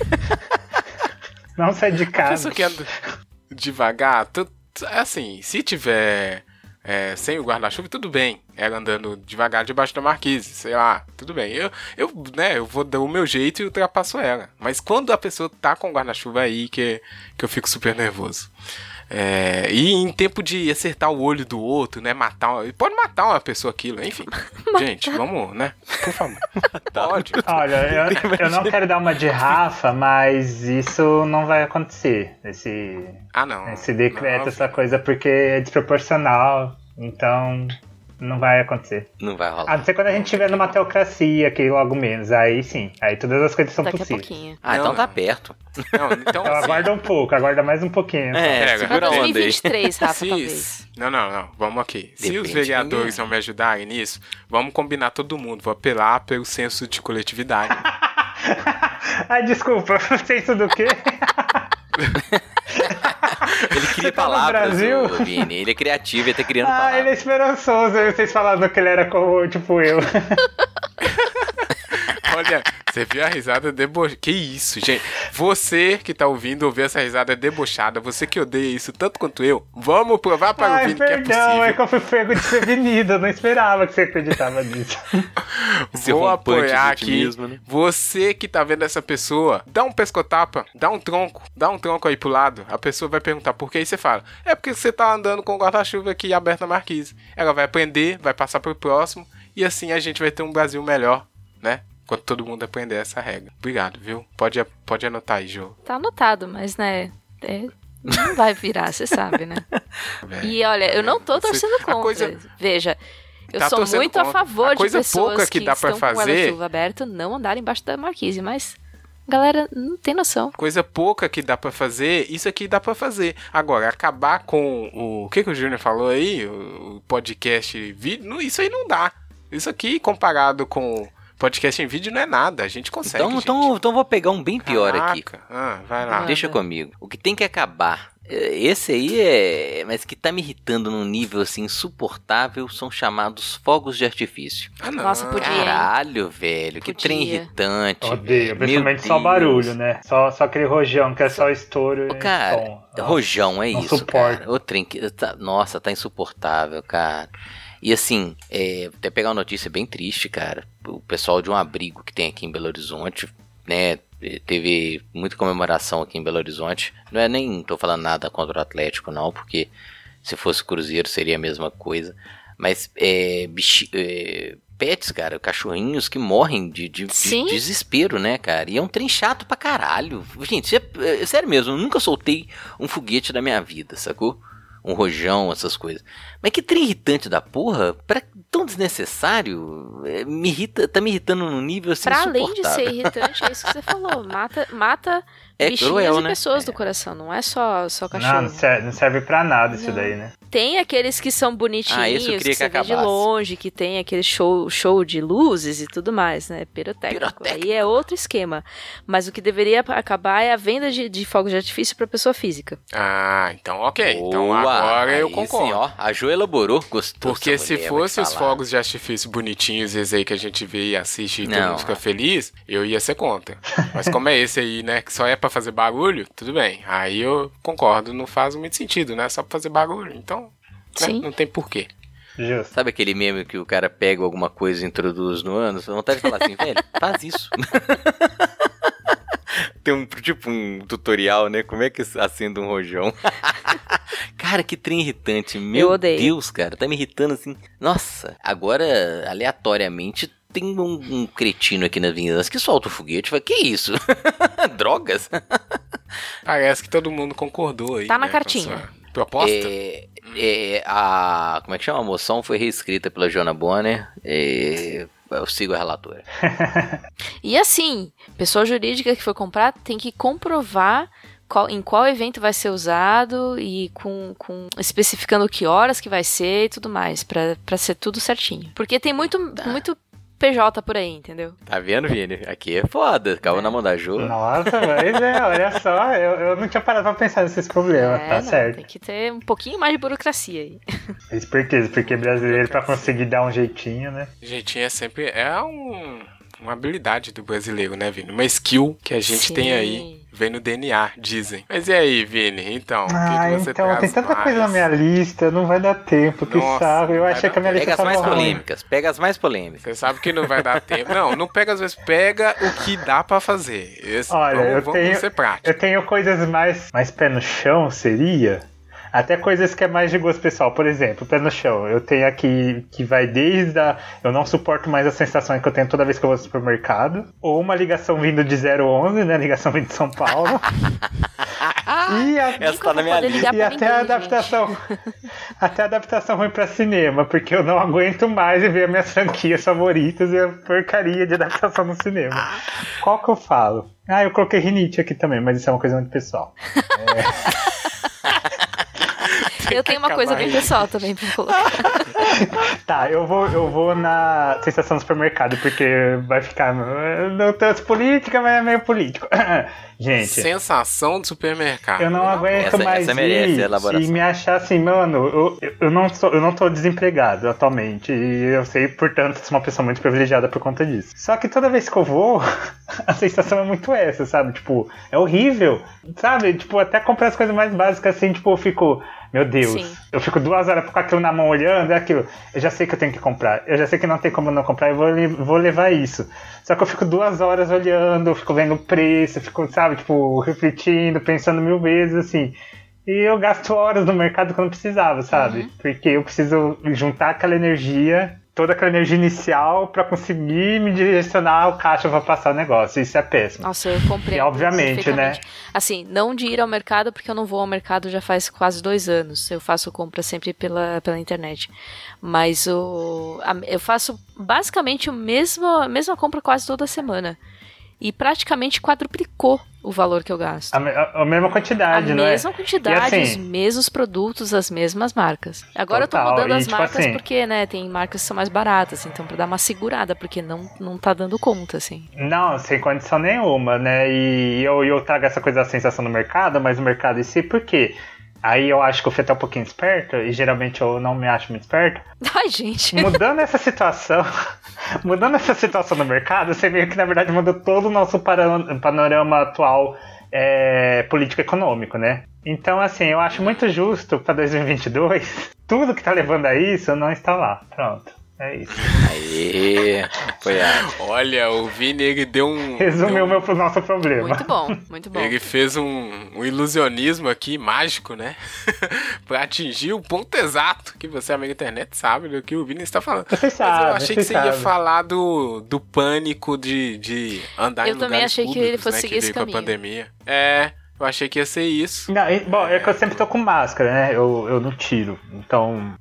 não sai de casa. A pessoa que anda devagar, tu, assim, se tiver é, sem o guarda-chuva, tudo bem. Ela andando devagar debaixo da marquise, sei lá, tudo bem. Eu, eu, né, eu vou dar o meu jeito e ultrapasso ela. Mas quando a pessoa tá com o guarda-chuva aí, que, que eu fico super nervoso. É, e em tempo de acertar o olho do outro, né? Matar. Pode matar uma pessoa aquilo, enfim. Gente, vamos, né? Por favor. Pode. Olha, eu, eu não quero dar uma de Rafa, mas isso não vai acontecer. Esse, ah, não. Esse decreto, não, essa coisa, porque é desproporcional. Então, não vai acontecer. Não vai rolar. A não ser quando a gente estiver numa teocracia, que logo menos. Aí sim. Aí todas as coisas são Daqui possíveis. Ah, então tá perto. Não, então, então aguarda um pouco, aguarda mais um pouquinho. É, segura a onda aí. 2023, Rafa, talvez. Não, não, não. Vamos aqui. Depende Se os vereadores vão me ajudarem nisso, vamos combinar todo mundo. Vou apelar pelo senso de coletividade. Ai, desculpa. Senso do quê? ele cria tá palavras, Brasil? Vini. Ele é criativo, ele tá criando ah, palavras. Ah, ele é esperançoso. Vocês falando que ele era como, tipo, eu. Olha, você viu a risada debochada. Que isso, gente. Você que tá ouvindo ouvir essa risada debochada, você que odeia isso tanto quanto eu, vamos provar para Ai, o Vini perdão, que é possível. é que eu fui pego desprevenido. Eu não esperava que você acreditava nisso. Vou apoiar aqui. Né? Você que tá vendo essa pessoa, dá um pescotapa, dá um tronco, dá um tronco aí pro lado. A pessoa vai perguntar por que aí você fala. É porque você tá andando com o guarda-chuva aqui aberto na marquise. Ela vai aprender, vai passar pro próximo e assim a gente vai ter um Brasil melhor, né? Quando todo mundo aprender essa regra. Obrigado, viu? Pode, pode anotar aí, Jô. Tá anotado, mas né. É, não vai virar, você sabe, né? É, e olha, eu não tô torcendo contra. Coisa... Veja, eu tá sou muito contra. a favor a de pessoas que, que dá estão fazer... com o guarda-chuva aberto não andarem embaixo da marquise, mas galera não tem noção. Coisa pouca que dá para fazer, isso aqui dá para fazer. Agora, acabar com o, o que, que o Júnior falou aí, o podcast vídeo, isso aí não dá. Isso aqui comparado com podcast em vídeo não é nada, a gente consegue. Então, então, então vou pegar um bem pior Caraca. aqui. Ah, vai lá. Deixa comigo. O que tem que acabar. Eh, esse aí é. Mas que tá me irritando num nível assim insuportável são chamados fogos de artifício. Ah, não. Nossa, podia. Caralho, velho. Podia. Que trem irritante. Odeio, principalmente só barulho, né? Só, só aquele rojão que é só estouro. Cara, rojão é isso. Suporte. Cara. O trem que. Tá, nossa, tá insuportável, cara. E assim, é, até pegar uma notícia bem triste, cara. O pessoal de um abrigo que tem aqui em Belo Horizonte, né? Teve muita comemoração aqui em Belo Horizonte. Não é nem tô falando nada contra o Atlético, não, porque se fosse Cruzeiro seria a mesma coisa. Mas é, é, pets, cara, cachorrinhos que morrem de, de, de, desespero, né, cara? E é um trem chato pra caralho. Gente, é, é, sério mesmo, eu nunca soltei um foguete da minha vida, sacou? Um rojão, essas coisas. Mas que trem irritante da porra, pra, tão desnecessário, é, me irrita, tá me irritando num nível assim Pra além de ser irritante, é isso que você falou, mata, mata é bichinhos cruel, e né? pessoas é. do coração, não é só, só cachorro. Não, não serve, não serve pra nada isso não. daí, né? Tem aqueles que são bonitinhos, ah, que, que você vê de longe, que tem aquele show, show de luzes e tudo mais, né? Pirotécnico. Pirotécnico. Aí é outro esquema. Mas o que deveria acabar é a venda de, de fogos de artifício pra pessoa física. Ah, então ok. Boa. Então agora aí eu concordo. Sim, ó, a Jo elaborou, gostou. Porque se fosse os fogos de artifício bonitinhos, esse aí que a gente vê e assiste e todo mundo fica feliz, eu ia ser contra. Mas como é esse aí, né, que só é pra fazer barulho, tudo bem. Aí eu concordo, não faz muito sentido, né? Só pra fazer barulho. Então, né? Não tem porquê. Justo. Sabe aquele meme que o cara pega alguma coisa e introduz no ano? Você vontade de falar assim, velho, faz isso. Tem um tipo um tutorial, né? Como é que acende um rojão? cara, que trem irritante. Meu Deus, cara, tá me irritando assim. Nossa, agora aleatoriamente tem um, um cretino aqui na Vingança que solta o foguete. Fala, que isso? Drogas? Parece que todo mundo concordou aí. Tá na né, cartinha proposta? É, É, a, como é que chama? A moção foi reescrita pela Joana Bonner. E eu sigo a relatora. e assim, pessoa jurídica que for comprar tem que comprovar qual, em qual evento vai ser usado e com, com especificando que horas que vai ser e tudo mais, para ser tudo certinho. Porque tem muito, tá. muito PJ por aí, entendeu? Tá vendo, Vini? Aqui é foda. Calma é. na mão da Ju. Nossa, mas é, olha só, eu, eu não tinha parado pra pensar nesses problemas, é, tá não, certo. Tem que ter um pouquinho mais de burocracia aí. Isso por quê? Porque brasileiro pra conseguir dar um jeitinho, né? Jeitinho é sempre. É um, uma habilidade do brasileiro, né, Vini? Uma skill que a gente Sim. tem aí Vem no DNA, dizem. Mas e aí, Vini? Então, ah, que, que você então, tem tanta mais? coisa na minha lista, não vai dar tempo, que Nossa, saco. Eu achei que a minha lista Pega as mais ruim. polêmicas, pega as mais polêmicas. Você sabe que não vai dar tempo. Não, não pega as vezes, pega o que dá pra fazer. Esse, Olha, vamos, eu vamos tenho, ser práticos. Eu tenho coisas mais, mais pé no chão, seria... Até coisas que é mais de gosto pessoal. Por exemplo, pé no chão. Eu tenho aqui que vai desde a. Eu não suporto mais a sensação que eu tenho toda vez que eu vou ao supermercado. Ou uma ligação vindo de 011, né? Ligação vindo de São Paulo. e a... Essa tá na minha lista. E até a adaptação. até a adaptação ruim pra cinema, porque eu não aguento mais ver minhas franquias favoritas e a porcaria de adaptação no cinema. Qual que eu falo? Ah, eu coloquei rinite aqui também, mas isso é uma coisa muito pessoal. É. Eu tenho uma coisa bem pessoal também pra colocar. tá, eu vou, eu vou na sensação do supermercado, porque vai ficar. Não tanto política, mas é meio político. Gente. Sensação do supermercado. Eu não aguento essa, mais essa ir e me achar assim, mano, eu, eu, não sou, eu não tô desempregado atualmente. E eu sei, portanto, sou uma pessoa muito privilegiada por conta disso. Só que toda vez que eu vou, a sensação é muito essa, sabe? Tipo, é horrível. Sabe? Tipo, até comprar as coisas mais básicas assim, tipo, eu fico. Meu Deus, Sim. eu fico duas horas com aquilo na mão olhando, é aquilo. Eu já sei que eu tenho que comprar, eu já sei que não tem como não comprar, eu vou, vou levar isso. Só que eu fico duas horas olhando, eu fico vendo o preço, eu fico, sabe, tipo, refletindo, pensando mil vezes, assim. E eu gasto horas no mercado que eu não precisava, sabe? Uhum. Porque eu preciso juntar aquela energia toda aquela energia inicial para conseguir me direcionar o caixa para passar o negócio. Isso é péssimo. Nossa, eu comprei. E obviamente, né? Assim, não de ir ao mercado, porque eu não vou ao mercado já faz quase dois anos. Eu faço compra sempre pela, pela internet. Mas o, eu faço basicamente o mesmo, a mesma compra quase toda semana e praticamente quadruplicou o valor que eu gasto. A, a, a mesma quantidade, a não é? A mesma quantidade, assim, os mesmos produtos, as mesmas marcas. Agora total, eu tô mudando e, as tipo marcas assim, porque, né, tem marcas que são mais baratas, então para dar uma segurada, porque não, não tá dando conta, assim. Não, sem condição nenhuma, né, e eu, eu trago essa coisa da sensação no mercado, mas o mercado em si, por quê? Aí eu acho que eu fui até um pouquinho esperto, e geralmente eu não me acho muito esperto. Ai, gente. Mudando essa situação, mudando essa situação no mercado, você vê que na verdade mudou todo o nosso panorama atual é, político-econômico, né? Então, assim, eu acho muito justo para 2022, tudo que tá levando a isso não está lá. Pronto. É isso. Aê, apoiado. Olha, o Vini ele deu um. Resumiu deu um... meu nosso problema. Muito bom, muito bom. Ele fez um, um ilusionismo aqui, mágico, né? pra atingir o ponto exato que você, amigo internet, sabe do que o Vini está falando. Você sabe, Mas eu achei que você sabe. ia falar do, do pânico de, de andar eu em lugares Eu também achei públicos, que ele fosse né, seguir esse caminho. Com a pandemia. É. Eu achei que ia ser isso. Não, bom, é que eu sempre tô com máscara, né? Eu, eu não tiro. Então,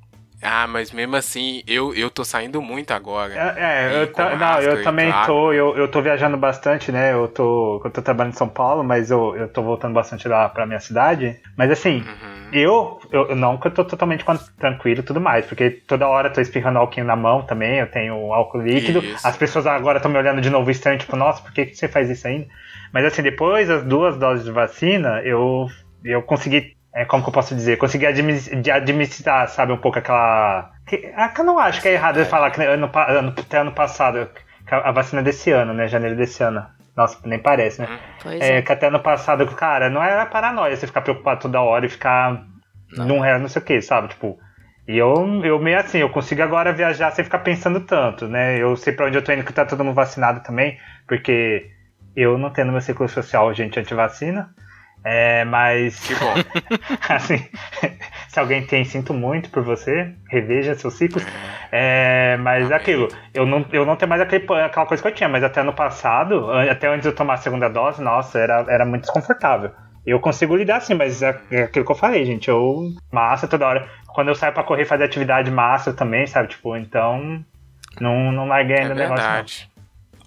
ah, mas mesmo assim, eu, eu tô saindo muito agora. É, é eu, ta, não, eu também claro. tô, eu, eu tô viajando bastante, né? Eu tô, eu tô trabalhando em São Paulo, mas eu, eu tô voltando bastante lá pra minha cidade. Mas assim, uhum. eu, eu não que eu tô totalmente tranquilo e tudo mais, porque toda hora eu tô espirrando álcool na mão também, eu tenho álcool líquido. Isso. As pessoas agora estão me olhando de novo estranho, tipo, nossa, por que, que você faz isso ainda? Mas assim, depois das duas doses de vacina, eu, eu consegui é, como que eu posso dizer, conseguir administrar, sabe, um pouco aquela. Que, ah, que eu não acho que é errado falar que ano, ano, até ano passado, a vacina desse ano, né? Janeiro desse ano. Nossa, nem parece, né? Pois é, é. Que até ano passado, cara, não era paranoia você ficar preocupado toda hora e ficar não. num real, não sei o que, sabe? Tipo. E eu, eu meio assim, eu consigo agora viajar sem ficar pensando tanto, né? Eu sei pra onde eu tô indo que tá todo mundo vacinado também, porque eu não tenho no meu ciclo social gente antivacina. É, mas. Que bom. assim, se alguém tem, sinto muito por você, reveja seus ciclos. É, mas aquilo, eu não, eu não tenho mais aquele, aquela coisa que eu tinha, mas até no passado, até antes de eu tomar a segunda dose, nossa, era, era muito desconfortável. Eu consigo lidar sim, mas é, é aquilo que eu falei, gente. Eu massa toda hora. Quando eu saio pra correr fazer atividade massa também, sabe? Tipo, então. Não, não larguei ainda é o negócio. Verdade.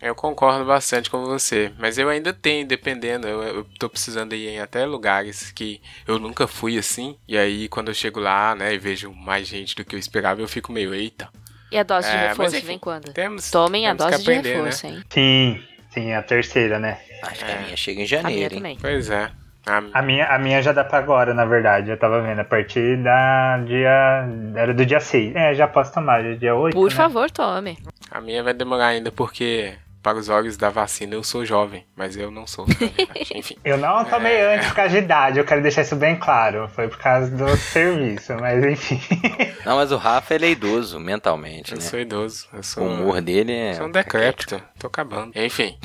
Eu concordo bastante com você, mas eu ainda tenho, dependendo, eu, eu tô precisando ir em até lugares que eu nunca fui assim, e aí quando eu chego lá, né, e vejo mais gente do que eu esperava, eu fico meio, eita. E a dose de É, reforço mas enfim, vem quando? Temos, Tomem a temos que dose de aprender, reforço, né? hein? Sim, sim, a terceira, né? Acho que a É. minha chega em A minha janeiro, hein? também. Pois é. A- A minha, a minha já dá pra agora, na verdade. Eu tava vendo, a partir da dia. Era do dia 6. É, já posso tomar, já é dia 8. Por né? favor, tome. A minha vai demorar ainda porque, para os olhos da vacina, eu sou jovem, mas eu não sou. verdade. Enfim. Eu não tomei É. antes por causa de idade, eu quero deixar isso bem claro. Foi por causa do serviço, mas enfim. Não, mas o Rafa, ele é idoso mentalmente, Eu né? sou idoso. Eu sou, O humor dele é... sou um decrépito. Tô acabando. Enfim,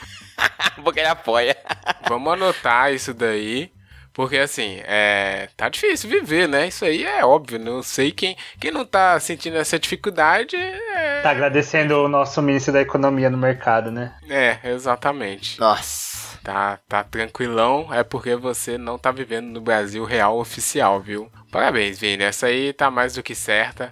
Porque ele apoia. vamos anotar isso daí. Porque assim, é, tá difícil viver, né? Isso aí é óbvio. Não sei quem, quem não tá sentindo essa dificuldade. É, Tá agradecendo o nosso ministro da Economia no mercado, né? é exatamente. Nossa. Tá, tá tranquilão, é porque você não tá vivendo no Brasil real oficial, viu? Parabéns, Vini. Essa aí tá mais do que certa.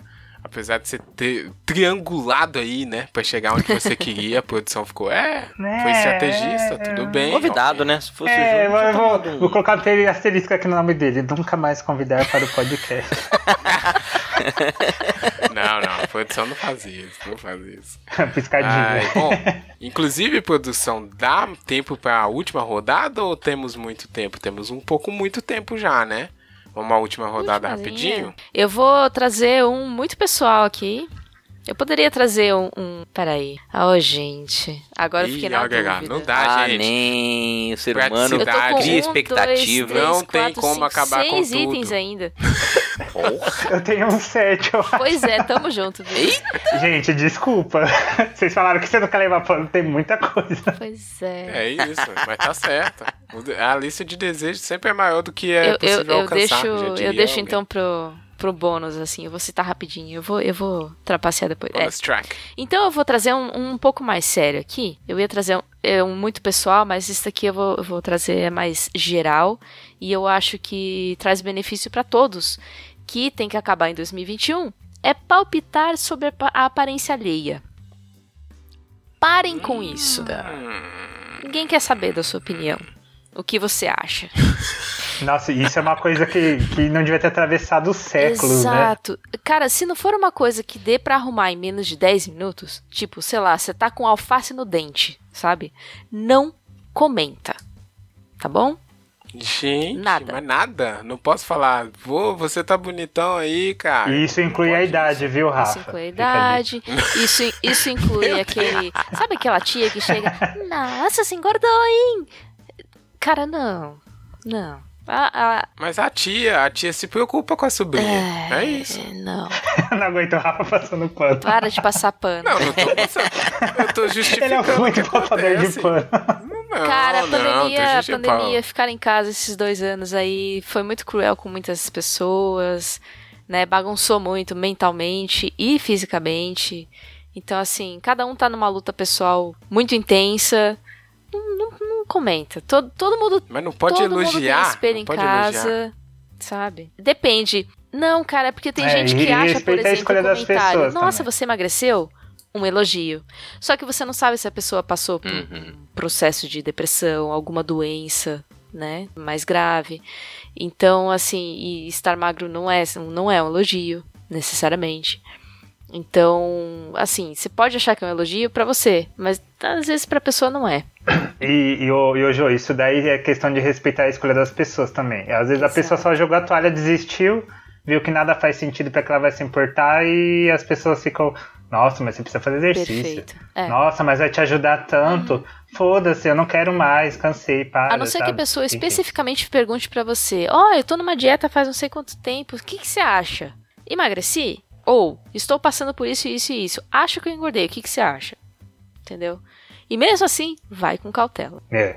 Apesar de você ter triangulado aí, né? Pra chegar onde você queria, a produção ficou. É, foi É, estrategista, é, tudo bem. Convidado, ok. né? Se fosse É, o vou, Júnior, tinha vou, um- vou colocar aquele asterisco aqui no nome dele. Nunca mais convidar para o podcast. Não, não, a produção não fazia isso, não fazia isso. Piscadinha. Ai, bom, inclusive, produção, dá tempo pra última rodada ou temos muito tempo? Temos um pouco muito tempo já, né? Vamos à última rodada Ultimazinha. rapidinho? Eu vou trazer um muito pessoal aqui. Eu poderia trazer um. um... Peraí. Ah, Ô, gente. Agora eu Ih, fiquei na dúvida. não dá, Ah, gente. nem o ser humano Eu cria um, expectativa. dois, três, Não tem quatro, como cinco, acabar com seis tudo. itens ainda. Porra. Eu tenho um set, eu acho. Pois é, tamo junto, viu? Gente, desculpa. Vocês falaram que você não quer levar pano, tem muita coisa. Pois é. É isso, mas tá certo. A lista de desejos sempre é maior do que é eu, eu, possível eu alcançar. deixo, eu deixo alguém. então pro, pro bônus, assim. Eu vou citar rapidinho. Eu vou, eu vou trapacear depois. É. Bonus track. Então eu vou trazer um, um pouco mais sério aqui. Eu ia trazer um, é um muito pessoal, mas isso aqui eu vou, eu vou trazer é mais geral. E eu acho que traz benefício para todos. Que tem que acabar em 2021. É palpitar sobre a pa- a aparência alheia. Parem com isso. Ninguém quer saber da sua opinião. O que você acha? Nossa, isso é uma coisa que, que não devia ter atravessado os séculos, né? Exato. Cara, se não for uma coisa que dê pra arrumar em menos de 10 minutos, tipo, sei lá, você tá com alface no dente, sabe? Não comenta. Tá bom? Gente, Nada. mas nada. Não posso falar, vô, você tá bonitão aí, cara. E isso inclui a idade, viu, Rafa? Isso inclui a idade, isso, isso inclui aquele. Sabe aquela tia que chega. Nossa, você engordou, hein? Cara, não. Não. A, a, Mas a tia, a tia se preocupa com a sobrinha. É, isso. Não. não aguento o Rafa passando pano. Para de passar pano. Não, não tô pensando. Eu tô Ele é justificando. muito o que passador de acontece. pano. Não, Cara, a não, pandemia, a justificando. pandemia, ficar em casa esses dois anos aí foi muito cruel com muitas pessoas, né? Bagunçou muito mentalmente e fisicamente. Então, assim, cada um tá numa luta pessoal muito intensa. Comenta. Todo, todo mundo Mas não pode todo mundo tem elogiar. espelho não em pode casa, elogiar. sabe? Depende. Não, cara, é porque tem É, gente que acha, por exemplo, um comentário. Nossa, também." você emagreceu? Um elogio. Só que você não sabe se a pessoa passou por Uhum. um processo de depressão, alguma doença, né? Mais grave. Então, assim, e estar magro não é, não é um elogio, necessariamente. Então, assim, você pode achar que é um elogio pra você, mas às vezes pra pessoa não é. E, e, ô, e ô, Jô, isso daí é questão de respeitar a escolha das pessoas também. Às vezes a Exato. pessoa só jogou a toalha, desistiu, viu que nada faz sentido pra que ela vai se importar e as pessoas ficam, nossa, mas você precisa fazer exercício. É. Nossa, mas vai te ajudar tanto. Foda-se, eu não quero mais, cansei, para. A não ser que a sabe? pessoa Enfim. especificamente pergunte pra você: Ó, eu tô numa dieta faz não sei quanto tempo, o que, que você acha? Emagreci? Ou estou passando por isso, isso e isso. Acho que eu engordei, o que, que você acha? Entendeu? E mesmo assim, vai com cautela. É.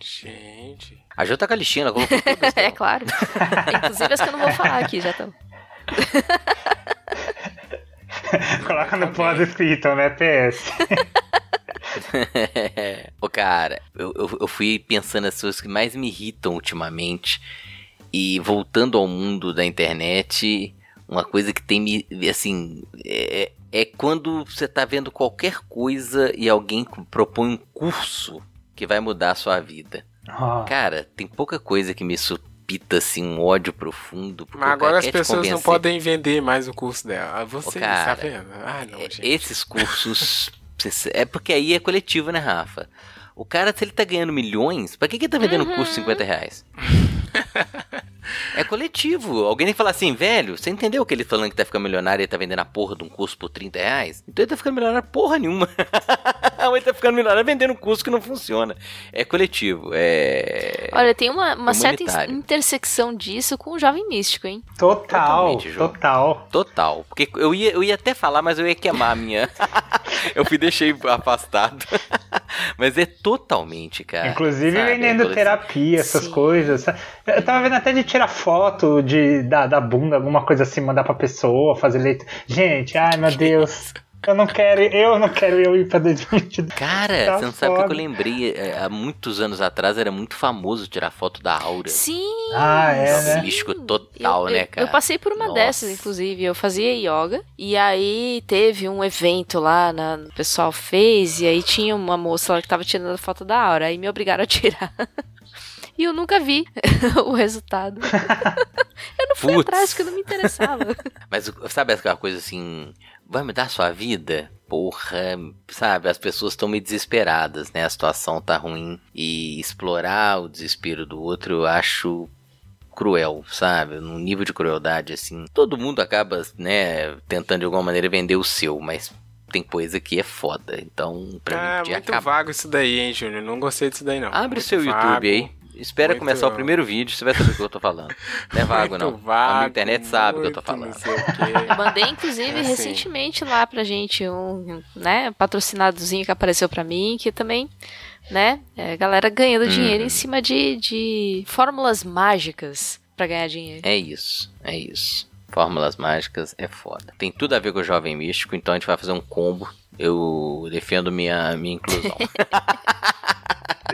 Gente. A Jô tá com a listinha, ela colocou todas. É claro. Inclusive as que eu não vou falar aqui, já estão. Coloca no pós-escrito, né, PS? Ô, cara, eu, eu, eu fui pensando as coisas que mais me irritam ultimamente. E voltando ao mundo da internet, uma coisa que tem me. Assim. É, é quando você tá vendo qualquer coisa e alguém propõe um curso que vai mudar a sua vida. Ah. Cara, tem pouca coisa que me supita assim um ódio profundo. porque Mas agora as pessoas não podem vender mais o curso dela. Ah, Você, Ô, cara, tá vendo? Ah, não, É, gente. Esses cursos. é porque aí é coletivo, né, Rafa? O cara, se ele tá ganhando milhões, pra que, que ele tá vendendo Uhum. curso de 50 reais? É coletivo. Alguém tem que falar assim, velho, você entendeu que ele falando que tá ficando milionário e ele tá vendendo a porra de um curso por 30 reais? Então ele tá ficando milionário porra nenhuma. Ou ele tá ficando milionário vendendo um curso que não funciona. É coletivo. É. Olha, tem uma, uma certa intersecção disso com o Jovem Místico, hein? Total, total. Total. Porque eu ia, eu ia até falar, mas eu ia queimar a minha. eu fui deixei afastado. mas é totalmente, cara. Inclusive sabe? vendendo É terapia, essas Sim. coisas. sabe? Eu tava vendo até de tirar foto de, da, da bunda, alguma coisa assim, mandar pra pessoa, fazer leito. Gente, ai meu Deus. Eu não quero, eu não quero eu ir pra 2022. Cara, Tá você não sabe o que eu lembrei? É, Há muitos anos atrás era muito famoso tirar foto da aura. Sim! Ah, é, né? místico total, eu, né, eu- cara? Eu passei por uma Nossa. dessas, inclusive. Eu fazia yoga. E aí teve um evento lá, na, o pessoal fez. E aí tinha uma moça lá que tava tirando a foto da aura. Aí me obrigaram a tirar. E eu nunca vi o resultado. eu não fui Putz. atrás, porque não me interessava. Mas sabe aquela coisa assim, vai mudar a sua vida? Porra, sabe, as pessoas estão meio desesperadas, né? A situação tá ruim. E explorar o desespero do outro eu acho cruel, sabe? Num nível de crueldade assim. Todo mundo acaba, né, tentando de alguma maneira vender o seu, mas tem coisa que é foda. Então, pra mim, Ah, podia muito acabar. vago isso daí, hein, Júnior? Não gostei disso daí, não. Abre o Muito seu vago, YouTube aí. Espera muito- começar o primeiro vídeo, você vai saber o que eu tô falando. Não é vago, muito não. Vago, a internet sabe o que eu tô falando. não sei o quê. Eu mandei, inclusive, Assim. recentemente lá pra gente um, né, patrocinadozinho que apareceu pra mim, que também, né, é, galera ganhando dinheiro em cima de, de fórmulas mágicas pra ganhar dinheiro. É isso, é isso. Fórmulas mágicas é foda. Tem tudo a ver com o jovem místico, então a gente vai fazer um combo. Eu defendo minha, minha inclusão.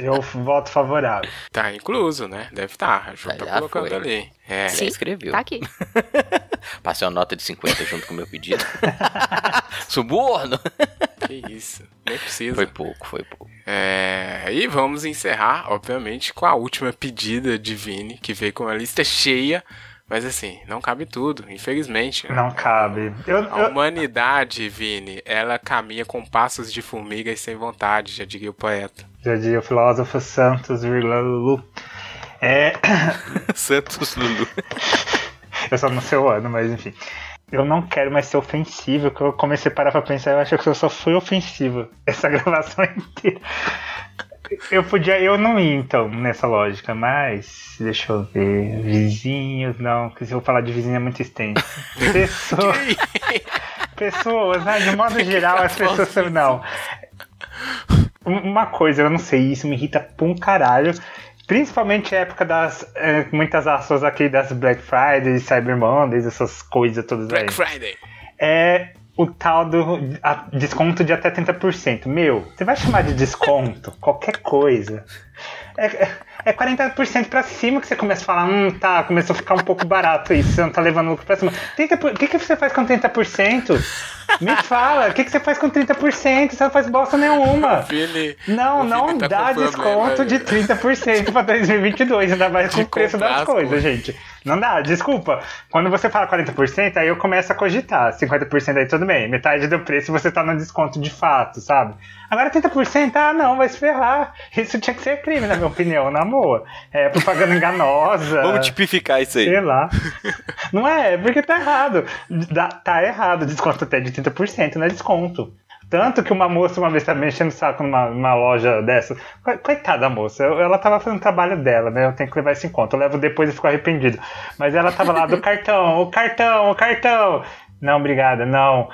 Eu voto favorável. Tá incluso, né? Deve estar. A Ju Tá, tá colocando foi. ali. É. Sim, escreveu. Tá aqui. Passei uma nota de 50 junto com o meu pedido. Suborno! Que isso. Nem precisa. Foi pouco, foi pouco. É, e vamos encerrar, obviamente, com a última pedida de Vini, que veio com uma lista cheia. Mas assim, não cabe tudo, infelizmente. né? Não cabe. Eu, A eu- humanidade, Vini, ela caminha com passos de formiga e sem vontade, já diria o poeta. já dizia o filósofo Santos, Lulu. É, Santos Lulu. eu só não sei o ano, mas enfim. Eu não quero mais ser ofensivo, que eu comecei a parar pra pensar, eu acho que eu só fui ofensivo essa gravação inteira. Eu podia, eu não ia então nessa lógica, mas deixa eu ver. Vizinhos, não, porque se eu falar de vizinho é muito extenso. Pessoas, pessoas, né, de modo geral, as pessoas são. Não. Uma coisa, eu não sei, isso me irrita pra um caralho. Principalmente a época das. eh, muitas aspas aqui das Black Fridays, Cyber Mondays, essas coisas todas aí. Black Friday. É o tal do desconto de até 30%. Meu, você vai chamar de desconto qualquer coisa. É, é, é 40% pra cima que você começa a falar, hum, tá, começou a ficar um pouco barato isso, você não tá levando lucro pra cima. 30 por- O que, que você faz com 30%? Me fala, o que, que você faz com 30%? Você não faz bosta nenhuma. Vini, Não, não tá dá problema, desconto de né? 30% pra 2022, ainda mais com De o preço das as coisas, gente. Não dá, desculpa. Quando você fala 40%, aí eu começo a cogitar. 50% aí tudo bem. Metade do preço você tá no desconto de fato, sabe? Agora 30%, ah não, vai se ferrar. Isso tinha que ser crime, na minha opinião, na boa. É propaganda enganosa. Vamos tipificar isso aí. Sei lá. Não é, é porque tá errado. Dá- tá errado. Desconto até de 30%, não é desconto. Tanto que uma moça uma vez tá mexendo o saco numa, numa loja dessa. Co- Coitada da moça, ela tava fazendo o trabalho dela, né? Eu tenho que levar isso em conta. Eu levo depois e fico arrependido. Mas ela tava lá do cartão, o cartão, o cartão. Não, obrigada, não.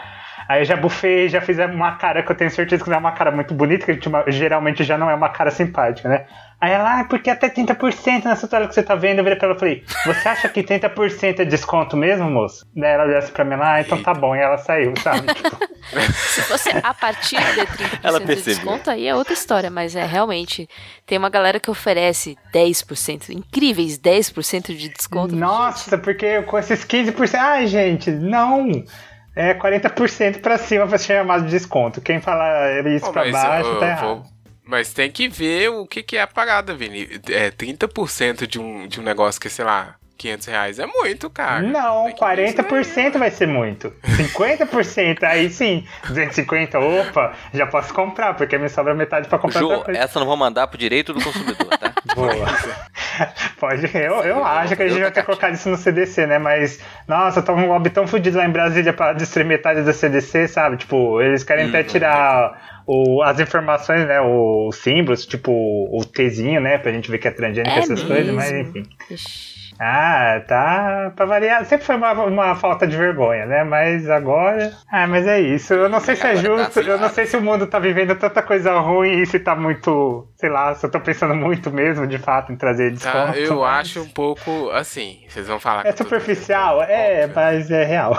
Aí eu já bufei, já fiz uma cara que eu tenho certeza que não é uma cara muito bonita, que geralmente já não é uma cara simpática, né? Aí ela, ah, porque até 30% nessa tela que você tá vendo. Eu virei pra ela e falei, você acha que 30% é desconto mesmo, moço? Daí ela olhou assim pra mim, ah, então tá bom. E ela saiu, sabe? Tipo... Se fosse a partir de 30% ela de desconto, aí é outra história. Mas é realmente, tem uma galera que oferece 10%, incríveis 10% de desconto. Nossa, gente. porque com esses 15%, ai gente, não é 40% pra cima pra ser chamado de desconto. Quem fala isso oh, pra baixo eu, tá errado. Vou, mas tem que ver o que, que é a parada, Vini. É 30% de um, de um negócio que, sei lá, 500 reais é muito, cara. Não, 40% vai ser muito. 50% aí sim. 250, opa, já posso comprar, porque me sobra metade pra comprar. Jô, essa não vou mandar pro direito do consumidor, tá? Boa. Pode, eu, eu acho que a gente vai ter colocado isso no CDC, né? Mas, nossa, tô um lobby tão fudido lá em Brasília pra destruir metade do CDC, sabe? Tipo, eles querem até hum, tirar o, as informações, né? Os símbolos, tipo o Tzinho, né? Pra gente ver que é transgênico é essas mesmo? coisas, mas enfim. Ixi. Ah, tá. Pra variar. Sempre foi uma, uma falta de vergonha, né? Mas agora. Ah, mas é isso. Eu não sei se é tá justo. eu não sei se o mundo tá vivendo tanta coisa ruim e se tá muito. Sei lá, se eu tô pensando muito mesmo, de fato, em trazer desconto. Tá, eu mas... acho um pouco assim. Vocês vão falar. É superficial? É, mas é real.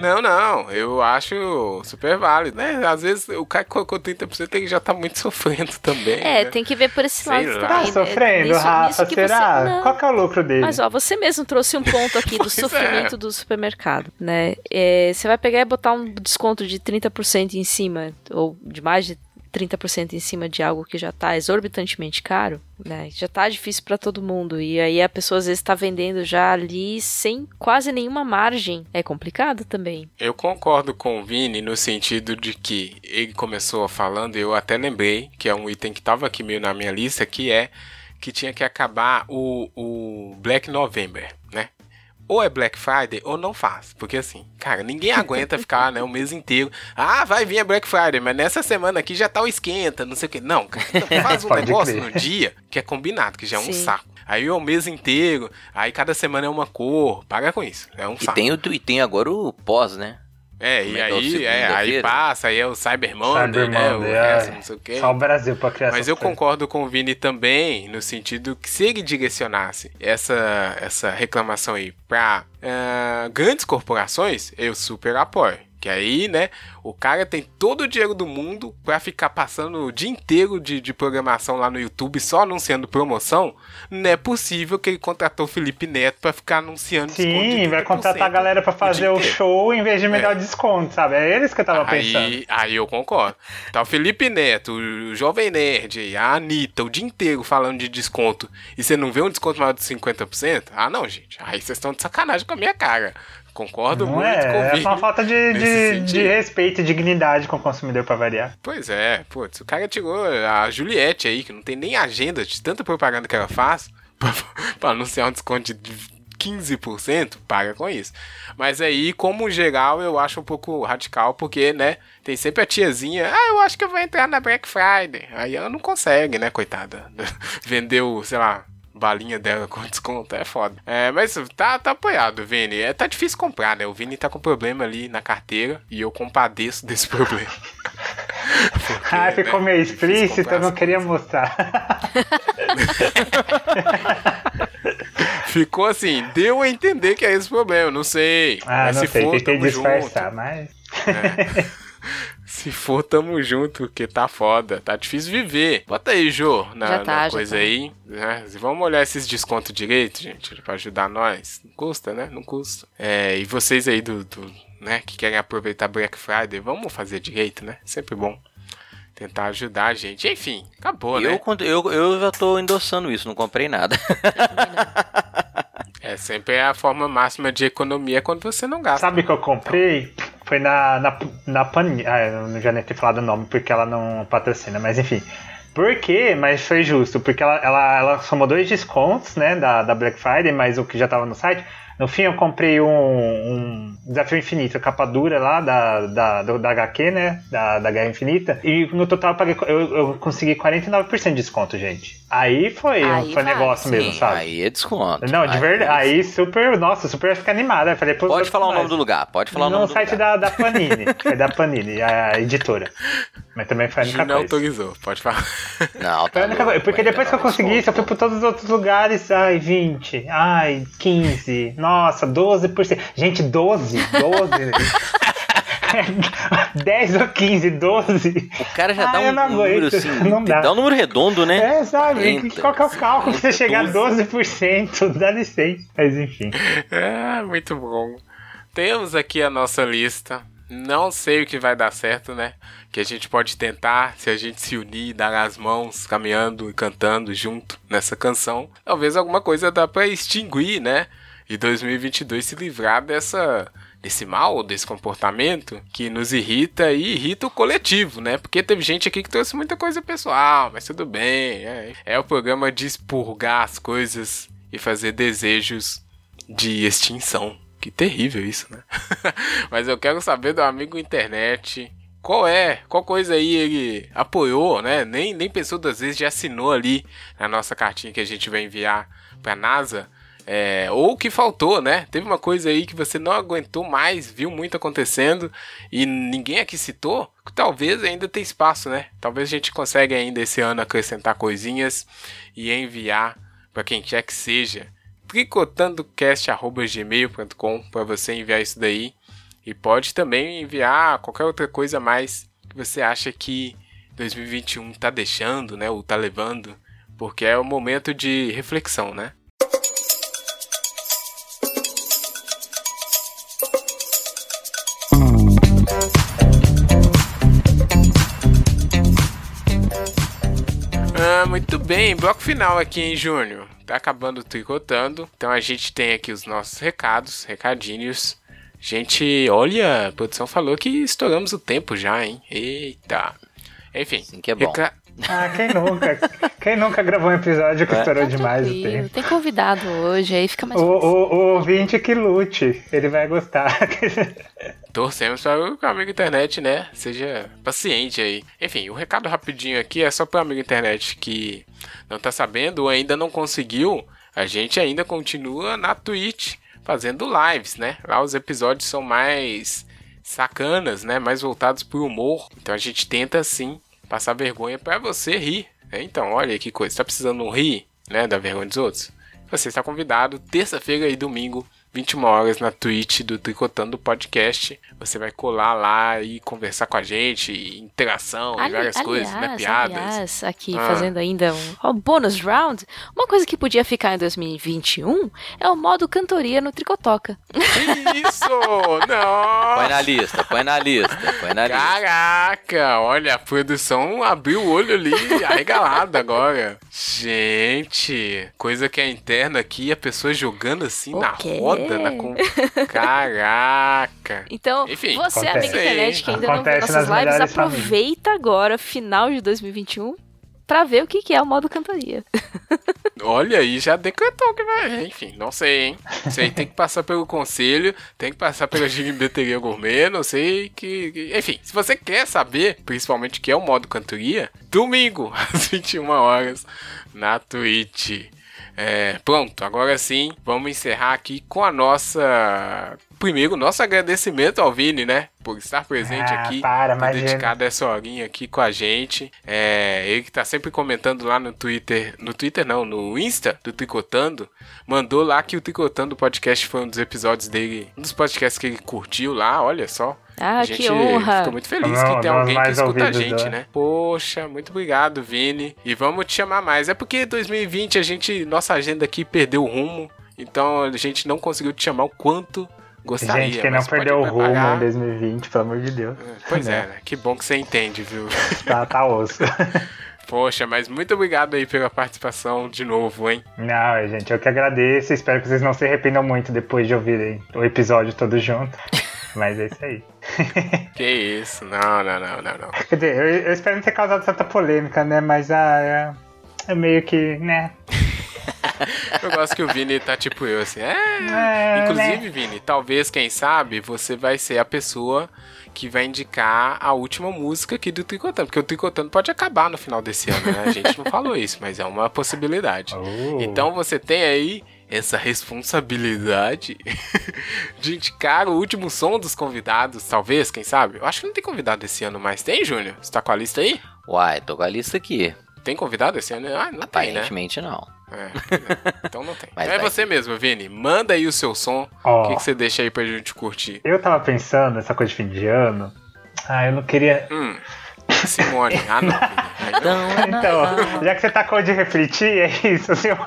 Não, não. Eu acho super válido, né? Às vezes o cara que colocou 30% ele já tá muito sofrendo também. É, né? tem que ver por esse lado também. Tá sofrendo, nisso, Rafa? Nisso será? Você... Qual que é o lucro dele? Mas ó, você mesmo trouxe um ponto aqui do é. sofrimento é. do supermercado, né? É, você vai pegar e botar um desconto de 30% em cima, ou de mais de 30% em cima de algo que já está exorbitantemente caro, né? Já está difícil para todo mundo e aí a pessoa às vezes está vendendo já ali sem quase nenhuma margem. É complicado também. Eu concordo com o Vini no sentido de que ele começou falando, eu até lembrei que é um item que estava aqui meio na minha lista, que é que tinha que acabar o, o Black November? Ou é Black Friday ou não faz. Porque assim, cara, ninguém aguenta ficar né, o mês inteiro. Ah, vai vir a Black Friday, mas nessa semana aqui já tá o esquenta, não sei o que. Não, cara, então faz um negócio crer. no dia que é combinado, que já é um Sim. saco. Aí é o mês inteiro, aí cada semana é uma cor. Paga com isso. É um e saco. Tem o, e tem agora o pós, né? É, e é aí, é, aí passa, aí é o Cyber Monday, Cyber né? Monday, o é. resto, não sei o quê. Só o Brasil pra criar Mas eu coisas. concordo com o Vini também, no sentido que se ele direcionasse essa, essa reclamação aí pra uh, grandes corporações, eu super apoio. Que aí, né, o cara tem todo o dinheiro do mundo para ficar passando o dia inteiro de, de programação lá no YouTube só anunciando promoção. Não é possível que ele contratou o Felipe Neto para ficar anunciando Sim, vai contratar a galera para fazer o, o show em vez de me é. dar desconto, sabe? É eles que eu tava aí, pensando. Aí eu concordo. Tá o Felipe Neto, o Jovem Nerd, a Anitta, o dia inteiro falando de desconto e você não vê um desconto maior de 50%? Ah, não, gente. Aí vocês estão de sacanagem com a minha cara. Concordo não muito é, com o É uma falta de, de, de, respeito e dignidade com o consumidor pra variar. Pois é, putz, o cara tirou a Juliette aí, que não tem nem agenda de tanta propaganda que ela faz, pra anunciar um desconto de 15%, paga com isso. Mas aí, como geral, eu acho um pouco radical, porque, né, tem sempre a tiazinha, ah, eu acho que eu vou entrar na Black Friday. Aí ela não consegue, né, coitada. Vendeu, sei lá, balinha dela com desconto, é foda. É, mas tá, tá apoiado, Vini. É, tá difícil comprar, né? O Vini tá com problema ali na carteira e eu compadeço desse problema. Porque, ah, ficou né, meio explícito, eu não queria mostrar. ficou assim, deu a entender que é esse problema, não sei. Ah, mas não se sei, for, tentei disfarçar, junto. mas... É. Se for, tamo junto, porque tá foda. Tá difícil viver. Bota aí, Jô, na, tá, na coisa tá. aí. Né? Vamos olhar esses descontos direito, gente, pra ajudar nós. Não custa, né? Não custa. É, e vocês aí do, do, né, que querem aproveitar Black Friday, vamos fazer direito, né? Sempre bom tentar ajudar a gente. Enfim, acabou, eu, né? Eu, eu já tô endossando isso, não comprei nada. é sempre a forma máxima de economia quando você não gasta. Sabe que eu comprei? Foi na, na, na Panini. Ah, eu não já nem ter falado o nome porque ela não patrocina, mas enfim. Por quê? Mas foi justo, porque ela, ela, ela somou dois descontos, né, da, da Black Friday, mas o que já tava no site, No fim, eu comprei um, um Desafio Infinito, capa dura lá da, da, do, da HQ, né? Da, da Guerra Infinita. E no total eu, paguei, eu, eu consegui 49% de desconto, gente. Aí foi, Aí foi vai, negócio Sim, mesmo, sabe? Aí é desconto. Não, de verdade. Aí super, nossa, super fica animada. Falei, Pode falar o nome do lugar, pode falar o No nome do site lugar. da, da Panini. é da Panini, a editora. Mas também foi a única Não autorizou, pode falar. Não, tá louco, Porque depois que eu consegui isso, eu fui por todos os outros lugares. Ai, 20. Ai, 15. Nossa, 12%. Gente, 12. 12. 10 ou 15, 12. O cara já Ah, dá um não número aguento, assim, não dá. dá um número redondo, né? É, sabe? Eita, Qual que é o cálculo pra você chegar a 12. 12%? Dá licença. Mas enfim. É, muito bom. Temos aqui a nossa lista. Não sei o que vai dar certo, né? Que a gente pode tentar, se a gente se unir, dar as mãos, caminhando e cantando junto nessa canção. Talvez alguma coisa dá pra extinguir, né? E 2022 se livrar dessa desse mal, desse comportamento que nos irrita e irrita o coletivo, né? Porque teve gente aqui que trouxe muita coisa pessoal, mas tudo bem. É, é o programa de expurgar as coisas e fazer desejos de extinção. Que terrível isso, né? Mas eu quero saber do amigo internet. Qual é? Qual coisa aí ele apoiou, né? Nem, nem pensou duas vezes, já assinou ali na nossa cartinha que a gente vai enviar pra NASA. É, ou que faltou, né? Teve uma coisa aí que você não aguentou mais, viu muito acontecendo e ninguém aqui citou. Talvez ainda tenha espaço, né? Talvez a gente consiga ainda esse ano acrescentar coisinhas e enviar para quem quer que seja tricotandocast.gmail.com para você enviar isso daí. E pode também enviar qualquer outra coisa mais que você acha que 2021 tá deixando, né? Ou tá levando. Porque é o momento de reflexão, né? Ah, muito bem, bloco final aqui em Júnior. Tá acabando tricotando. Então a gente tem aqui os nossos recados, recadinhos. Gente, olha, a produção falou que estouramos o tempo já, hein? Eita. Enfim. Assim que é bom. reca- Ah, quem nunca? Quem nunca gravou um episódio que É. estourou Tá demais o tempo? Tem convidado hoje, aí fica mais O, fácil. o, o ouvinte que lute, ele vai gostar. Torcemos para o amigo internet, né, seja paciente aí. Enfim, o recado rapidinho aqui é só para o amigo internet que não tá sabendo ou ainda não conseguiu. A gente ainda continua na Twitch fazendo lives, né? Lá os episódios são mais sacanas, né? Mais voltados pro humor. Então a gente tenta sim passar vergonha para você rir. né? Então, olha que coisa, tá precisando rir, né, da vergonha dos outros? Você está convidado terça-feira e domingo 21 horas na Twitch do Tricotando Podcast. Você vai colar lá e conversar com a gente, e interação e Ali- várias coisas, né? Piadas. aliás, aqui Ah. fazendo ainda um ó, bônus round, uma coisa que podia ficar em 2021 é o modo cantoria no Tricotoca. Isso! Põe Não! na lista, põe na lista, põe na lista. Caraca! Olha, a produção abriu o olho ali, arregalado agora. Gente, coisa que é interna aqui, a pessoa jogando assim O na roda, na com... Caraca! Então, Enfim, você, acontece. amigo internet, que ainda não viu Acontece nossas lives, aproveita agora, final de 2021, pra ver o que que é o modo cantoria. Olha aí, já decretou que vai. Enfim, não sei, hein? Isso aí tem que passar pelo conselho, tem que passar pela gimbeteria gourmet, não sei que, que- Enfim, se você quer saber, principalmente o que é o modo cantoria, domingo, às 21 horas, na Twitch. É, pronto, agora sim, vamos encerrar aqui com a nossa. Primeiro, nosso agradecimento ao Vini, né? Por estar presente Ah, aqui. para, ter imagina. dedicado essa horinha aqui com a gente. É, ele que tá sempre comentando lá no Twitter. No Twitter não, no Insta do Tricotando. Mandou lá que o Tricotando podcast foi um dos episódios dele. Um dos podcasts que ele curtiu lá, olha só. Ah, a gente que honra! fica muito feliz Não, que tem alguém que escuta a gente, né? né? Poxa, muito obrigado, Vini. E vamos te chamar mais. É porque 2020 a gente, nossa agenda aqui perdeu o rumo. Então a gente não conseguiu te chamar o quanto gostaria. Gente, quem não perdeu o rumo em 2020, pelo amor de Deus. Pois é, Né? né? Que bom que você entende, viu? Tá, tá osso. Poxa, mas muito obrigado aí pela participação de novo, hein? Não, gente, eu que agradeço. Espero que vocês não se arrependam muito depois de ouvirem o episódio todo junto. Mas é isso aí. Que isso, não, não, não, não, não. Quer dizer, eu, eu espero não ter causado tanta polêmica, né? Mas ah, é, é meio que, né? eu gosto que o Vini tá tipo eu, assim. É. é Inclusive, né? Vini, talvez, quem sabe, você vai ser a pessoa que vai indicar a última música aqui do Tricotando. Porque o Tricotando pode acabar no final desse ano, né? A gente não falou isso, mas é uma possibilidade. Oh. Então você tem aí essa responsabilidade de indicar o último som dos convidados, talvez, quem sabe? Eu acho que não tem convidado esse ano mais. Tem, Júnior? Você tá com a lista aí? Uai, tô com a lista aqui. Tem convidado esse ano? Ah, não Aparentemente tem, né? não. É, então não tem. Mas então é você mesmo, Vini. Manda aí o seu som. O que, que, você deixa aí pra gente curtir? Eu tava pensando nessa coisa de fim de ano. Ah, eu não queria. Hum. Simone. Ah, não, Vini. então, já que você tá com de refletir, é isso, Simone.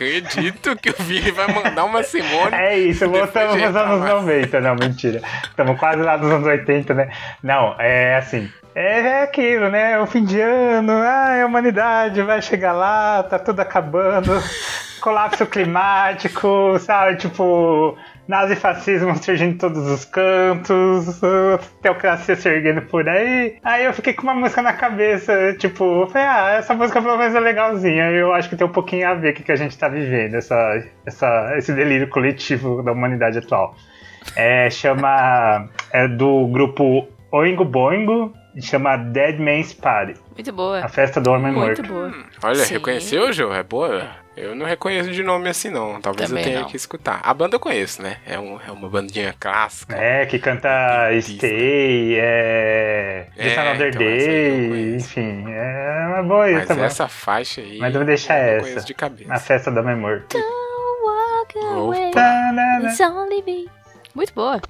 Acredito que o Vini vai mandar uma Simone. É isso, voltamos nos anos 90. Não, mentira. Estamos quase lá nos anos 80, né? Não, é assim. É, é aquilo, né? O fim de ano, ah, a humanidade vai chegar lá, tá tudo acabando, colapso climático, sabe? Tipo, nazifascismo surgindo em todos os cantos, teocracia se erguendo por aí. Aí eu fiquei com uma música na cabeça, tipo, falei, ah, essa música pelo menos é legalzinha. Eu acho que tem um pouquinho a ver com o que a gente tá vivendo, essa, essa, esse delírio coletivo da humanidade atual. É, chama. É do grupo Oingo Boingo, chama Dead Man's Party. Muito boa. A festa do homem Muito morto. boa. Hum, olha, Sim. reconheceu, Joe? É boa? Eu não reconheço de nome assim, não. Talvez Também eu tenha não. que escutar. A banda eu conheço, né? É, um, é uma bandinha clássica. É, que canta Stay, é. É, Another então Day, enfim. É uma boa Mas também. essa faixa aí. Mas eu vou deixar eu essa. De cabeça. A festa do homem morto. Don't walk away. It's only me. Muito boa.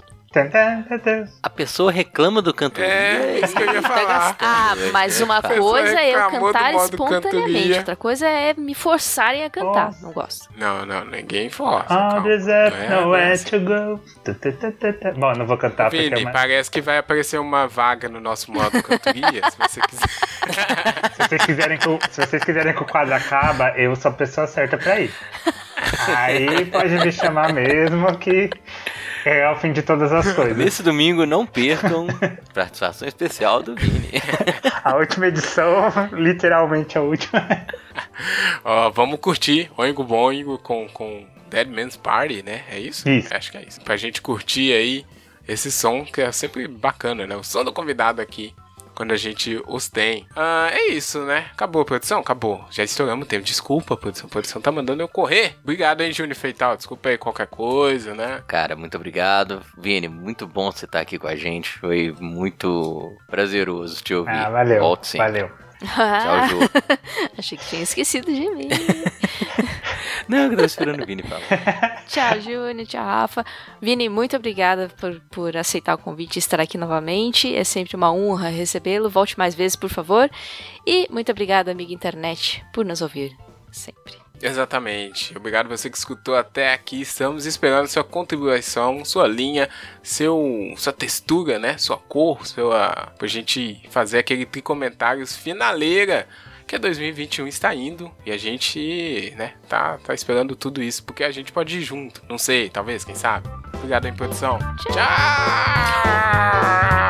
A pessoa reclama do cantoria. É, isso que eu ia falar. Ah, mas uma coisa é eu cantar espontaneamente, outra coisa é me forçarem a cantar. Nossa. Não gosto. Não, não, ninguém força. Oh, deserto, nowhere to go. Bom, não vou cantar Vini, porque é parece que vai aparecer uma vaga no nosso modo cantoria, se você quiser. se, vocês quiserem que o, se vocês quiserem que o quadro acabe, eu sou a pessoa certa pra ir. Aí pode me chamar mesmo que é ao fim de todas as coisas. Nesse domingo, não percam participação especial do Vini. a última edição, literalmente a última. Ó, vamos curtir Oingo Boingo com, com Dead Man's Party, né? É isso? Isso. Acho que é isso. Pra gente curtir aí esse som que é sempre bacana, né? O som do convidado aqui quando a gente os tem. Ah, é isso, né? Acabou a produção? Acabou. Já estouramos o tempo. Desculpa, produção. A produção tá mandando eu correr. Obrigado, hein, Júnior Feital. Desculpa aí qualquer coisa, né? Cara, muito obrigado. Vini, muito bom você estar tá aqui com a gente. Foi muito prazeroso te ouvir. Ah, valeu. Volte sempre. Valeu. Tchau, Ju. Achei que tinha esquecido de mim. Não, eu tava esperando o Vini falar. tchau, Júnior. Tchau, Rafa. Vini, muito obrigada por, por aceitar o convite e estar aqui novamente. É sempre uma honra recebê-lo. Volte mais vezes, por favor. E muito obrigada, amiga internet, por nos ouvir sempre. Exatamente. Obrigado você que escutou até aqui. Estamos esperando sua contribuição, sua linha, seu, sua textura, né? Sua cor, sua, pra gente fazer aquele tricomentários finaleira que 2021 está indo e a gente, né, tá, tá esperando tudo isso porque a gente pode ir junto. Não sei, talvez, quem sabe. Obrigado, em produção. Tchau! Tchau!